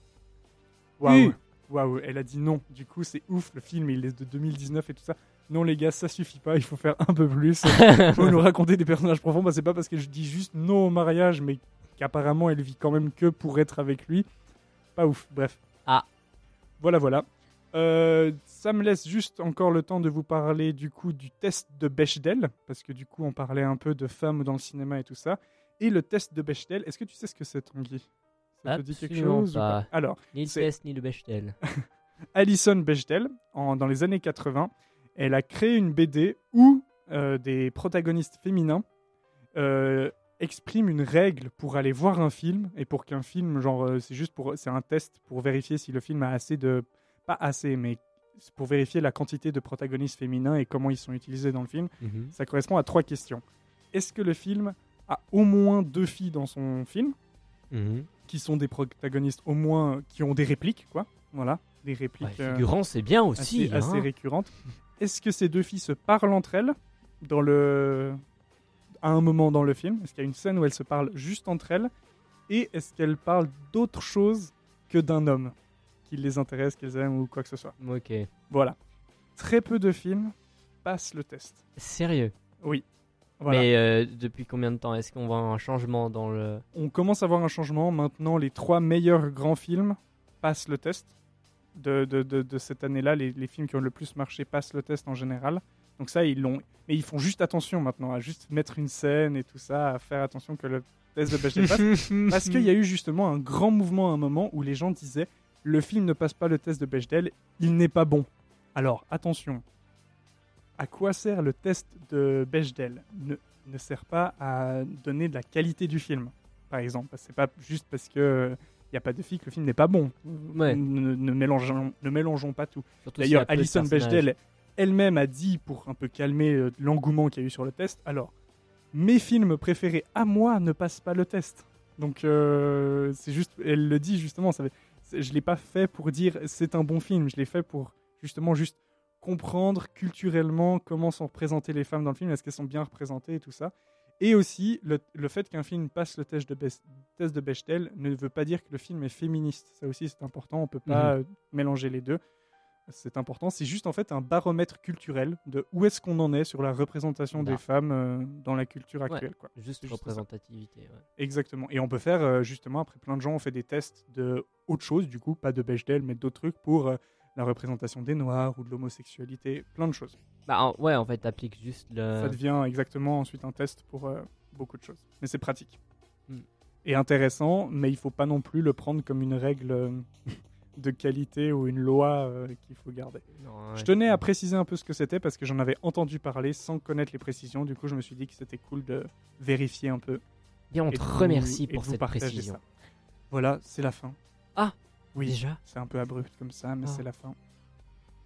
Speaker 2: Waouh. Waouh, elle a dit non. Du coup, c'est ouf, le film il est de 2019 et tout ça. Non les gars, ça suffit pas, il faut faire un peu plus. Il faut nous raconter des personnages profonds. Bah, c'est pas parce que je dis juste non au mariage, mais qu'apparemment elle vit quand même que pour être avec lui. Pas ouf, bref.
Speaker 1: Ah.
Speaker 2: Voilà, voilà. Euh, ça me laisse juste encore le temps de vous parler du coup du test de Bechdel, parce que du coup on parlait un peu de femmes dans le cinéma et tout ça. Et le test de Bechdel, est-ce que tu sais ce que c'est, Tanguy? Ça te dit quelque
Speaker 1: Absolument
Speaker 2: ou
Speaker 1: pas.
Speaker 2: Alors,
Speaker 1: Ni le test, ni le Bechdel.
Speaker 2: Alison Bechdel, en- dans les années 80, elle a créé une BD où euh, des protagonistes féminins euh, expriment une règle pour aller voir un film et pour qu'un film, genre, euh, c'est juste pour, c'est un test pour vérifier si le film a assez de, pas assez, mais pour vérifier la quantité de protagonistes féminins et comment ils sont utilisés dans le film.
Speaker 1: Mhm.
Speaker 2: Ça correspond à trois questions. Est-ce que le film a au moins deux filles dans son film?
Speaker 1: Mhm.
Speaker 2: Qui sont des protagonistes au moins qui ont des répliques, quoi. Voilà, des répliques.
Speaker 1: Ouais,
Speaker 2: euh,
Speaker 1: figurant, c'est bien aussi.
Speaker 2: assez, assez
Speaker 1: hein.
Speaker 2: récurrentes. Est-ce que ces deux filles se parlent entre elles dans le... à un moment dans le film? Est-ce qu'il y a une scène où elles se parlent juste entre elles? Et est-ce qu'elles parlent d'autre chose que d'un homme qui les intéresse, qu'elles aiment ou quoi que ce soit?
Speaker 1: Ok.
Speaker 2: Voilà. Très peu de films passent le test.
Speaker 1: Sérieux?
Speaker 2: Oui. Voilà.
Speaker 1: Mais euh, depuis combien de temps Est-ce qu'on voit un changement dans le.
Speaker 2: On commence à voir un changement. Maintenant, les trois meilleurs grands films passent le test. De, de, de, de cette année-là, les, les films qui ont le plus marché passent le test en général. Donc ça, ils l'ont. Mais ils font juste attention maintenant à juste mettre une scène et tout ça, à faire attention que le test de Bechdel passe. Parce qu'il y a eu justement un grand mouvement à un moment où les gens disaient le film ne passe pas le test de Bechdel, il n'est pas bon. Alors attention, à quoi sert le test de Bechdel ne, ne sert pas à donner de la qualité du film, par exemple. C'est pas juste parce que il n'y a pas de filles que le film n'est pas bon.
Speaker 1: Ouais.
Speaker 2: Ne, ne mélangeons, ne mélangeons pas tout. D'ailleurs, Alison. Bechdel elle-même a dit, pour un peu calmer euh, l'engouement qu'il y a eu sur le test, alors, mes films préférés à moi ne passent pas le test. Donc, euh, c'est juste, elle le dit justement, ça, je l'ai pas fait pour dire c'est un bon film, je l'ai fait pour justement juste comprendre culturellement comment sont représentées les femmes dans le film, est-ce qu'elles sont bien représentées et tout ça. Et aussi, le, le fait qu'un film passe le test de, test de Bechdel ne veut pas dire que le film est féministe. Ça aussi, c'est important. On peut pas
Speaker 1: Mhm.
Speaker 2: euh, mélanger les deux. C'est important. C'est juste en fait un baromètre culturel de où est-ce qu'on en est sur la représentation des
Speaker 1: Bah.
Speaker 2: femmes euh, dans la culture
Speaker 1: Ouais,
Speaker 2: actuelle. Quoi.
Speaker 1: Juste
Speaker 2: juste
Speaker 1: représentativité. ouais.
Speaker 2: Exactement. Et on peut faire euh, justement, après plein de gens ont fait des tests de autre chose, du coup, pas de Bechdel, mais d'autres trucs pour euh, la représentation des Noirs ou de l'homosexualité, plein de choses.
Speaker 1: Bah en- ouais, en fait, t'appliques juste le.
Speaker 2: Ça devient exactement ensuite un test pour euh, beaucoup de choses. Mais c'est pratique.
Speaker 1: Hmm.
Speaker 2: Et intéressant, mais il faut pas non plus le prendre comme une règle euh, de qualité ou une loi euh, qu'il faut garder.
Speaker 1: Non,
Speaker 2: Je tenais à préciser un peu ce que c'était parce que j'en avais entendu parler sans connaître les précisions. Du coup, je me suis dit que c'était cool de vérifier un peu.
Speaker 1: Bien, on te
Speaker 2: vous-
Speaker 1: remercie pour cette précision.
Speaker 2: ça. Voilà, c'est la fin.
Speaker 1: Ah,
Speaker 2: oui,
Speaker 1: Déjà
Speaker 2: c'est un peu abrupt comme ça, mais
Speaker 1: Ah.
Speaker 2: c'est la fin.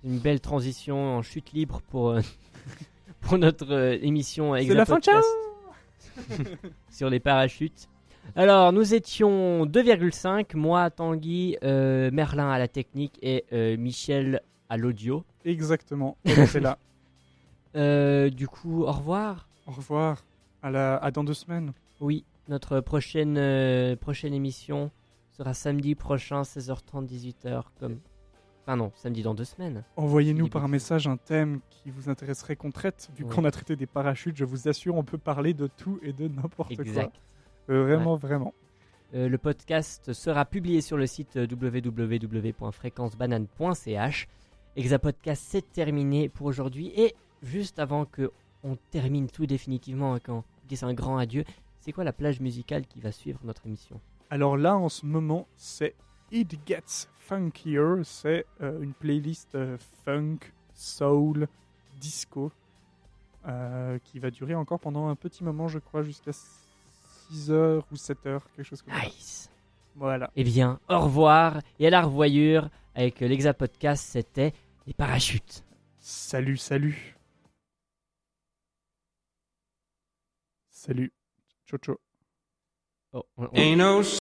Speaker 1: Une belle transition en chute libre pour, euh, pour notre euh, émission
Speaker 2: C'est la fin,
Speaker 1: Exapodcast sur les parachutes. Alors, nous étions 2,5, moi, Tanguy, euh, Merlin à la technique et euh, Michel à l'audio.
Speaker 2: Exactement. c'est là.
Speaker 1: Euh, du coup, au revoir.
Speaker 2: Au revoir. À, la... à dans deux semaines.
Speaker 1: Oui, notre prochaine, euh, prochaine émission sera samedi prochain, 16h30, 18h. Comme... Enfin non, samedi dans deux semaines.
Speaker 2: Envoyez-nous par
Speaker 1: beaucoup.
Speaker 2: message un thème qui vous intéresserait qu'on traite. Vu
Speaker 1: Ouais.
Speaker 2: qu'on a traité des parachutes, je vous assure, on peut parler de tout et de n'importe quoi.
Speaker 1: Exact.
Speaker 2: Euh, vraiment, vraiment.
Speaker 1: Euh, le podcast sera publié sur le site euh, www.fréquencebanane.ch. Exapodcast, c'est terminé pour aujourd'hui. Et juste avant que on termine tout définitivement et qu'on dise un grand adieu, c'est quoi la plage musicale qui va suivre notre émission?
Speaker 2: Alors là, en ce moment, c'est It Gets Funkier. C'est euh, une playlist euh, funk, soul, disco euh, qui va durer encore pendant un petit moment, je crois, jusqu'à 6 heures ou 7 heures, quelque chose comme ça.
Speaker 1: Nice
Speaker 2: Voilà.
Speaker 1: Eh bien, au revoir et à la revoyure avec euh, l'Exapodcast, c'était les parachutes.
Speaker 2: Salut, salut. Salut. Ciao, ciao.
Speaker 1: Oh, on- on-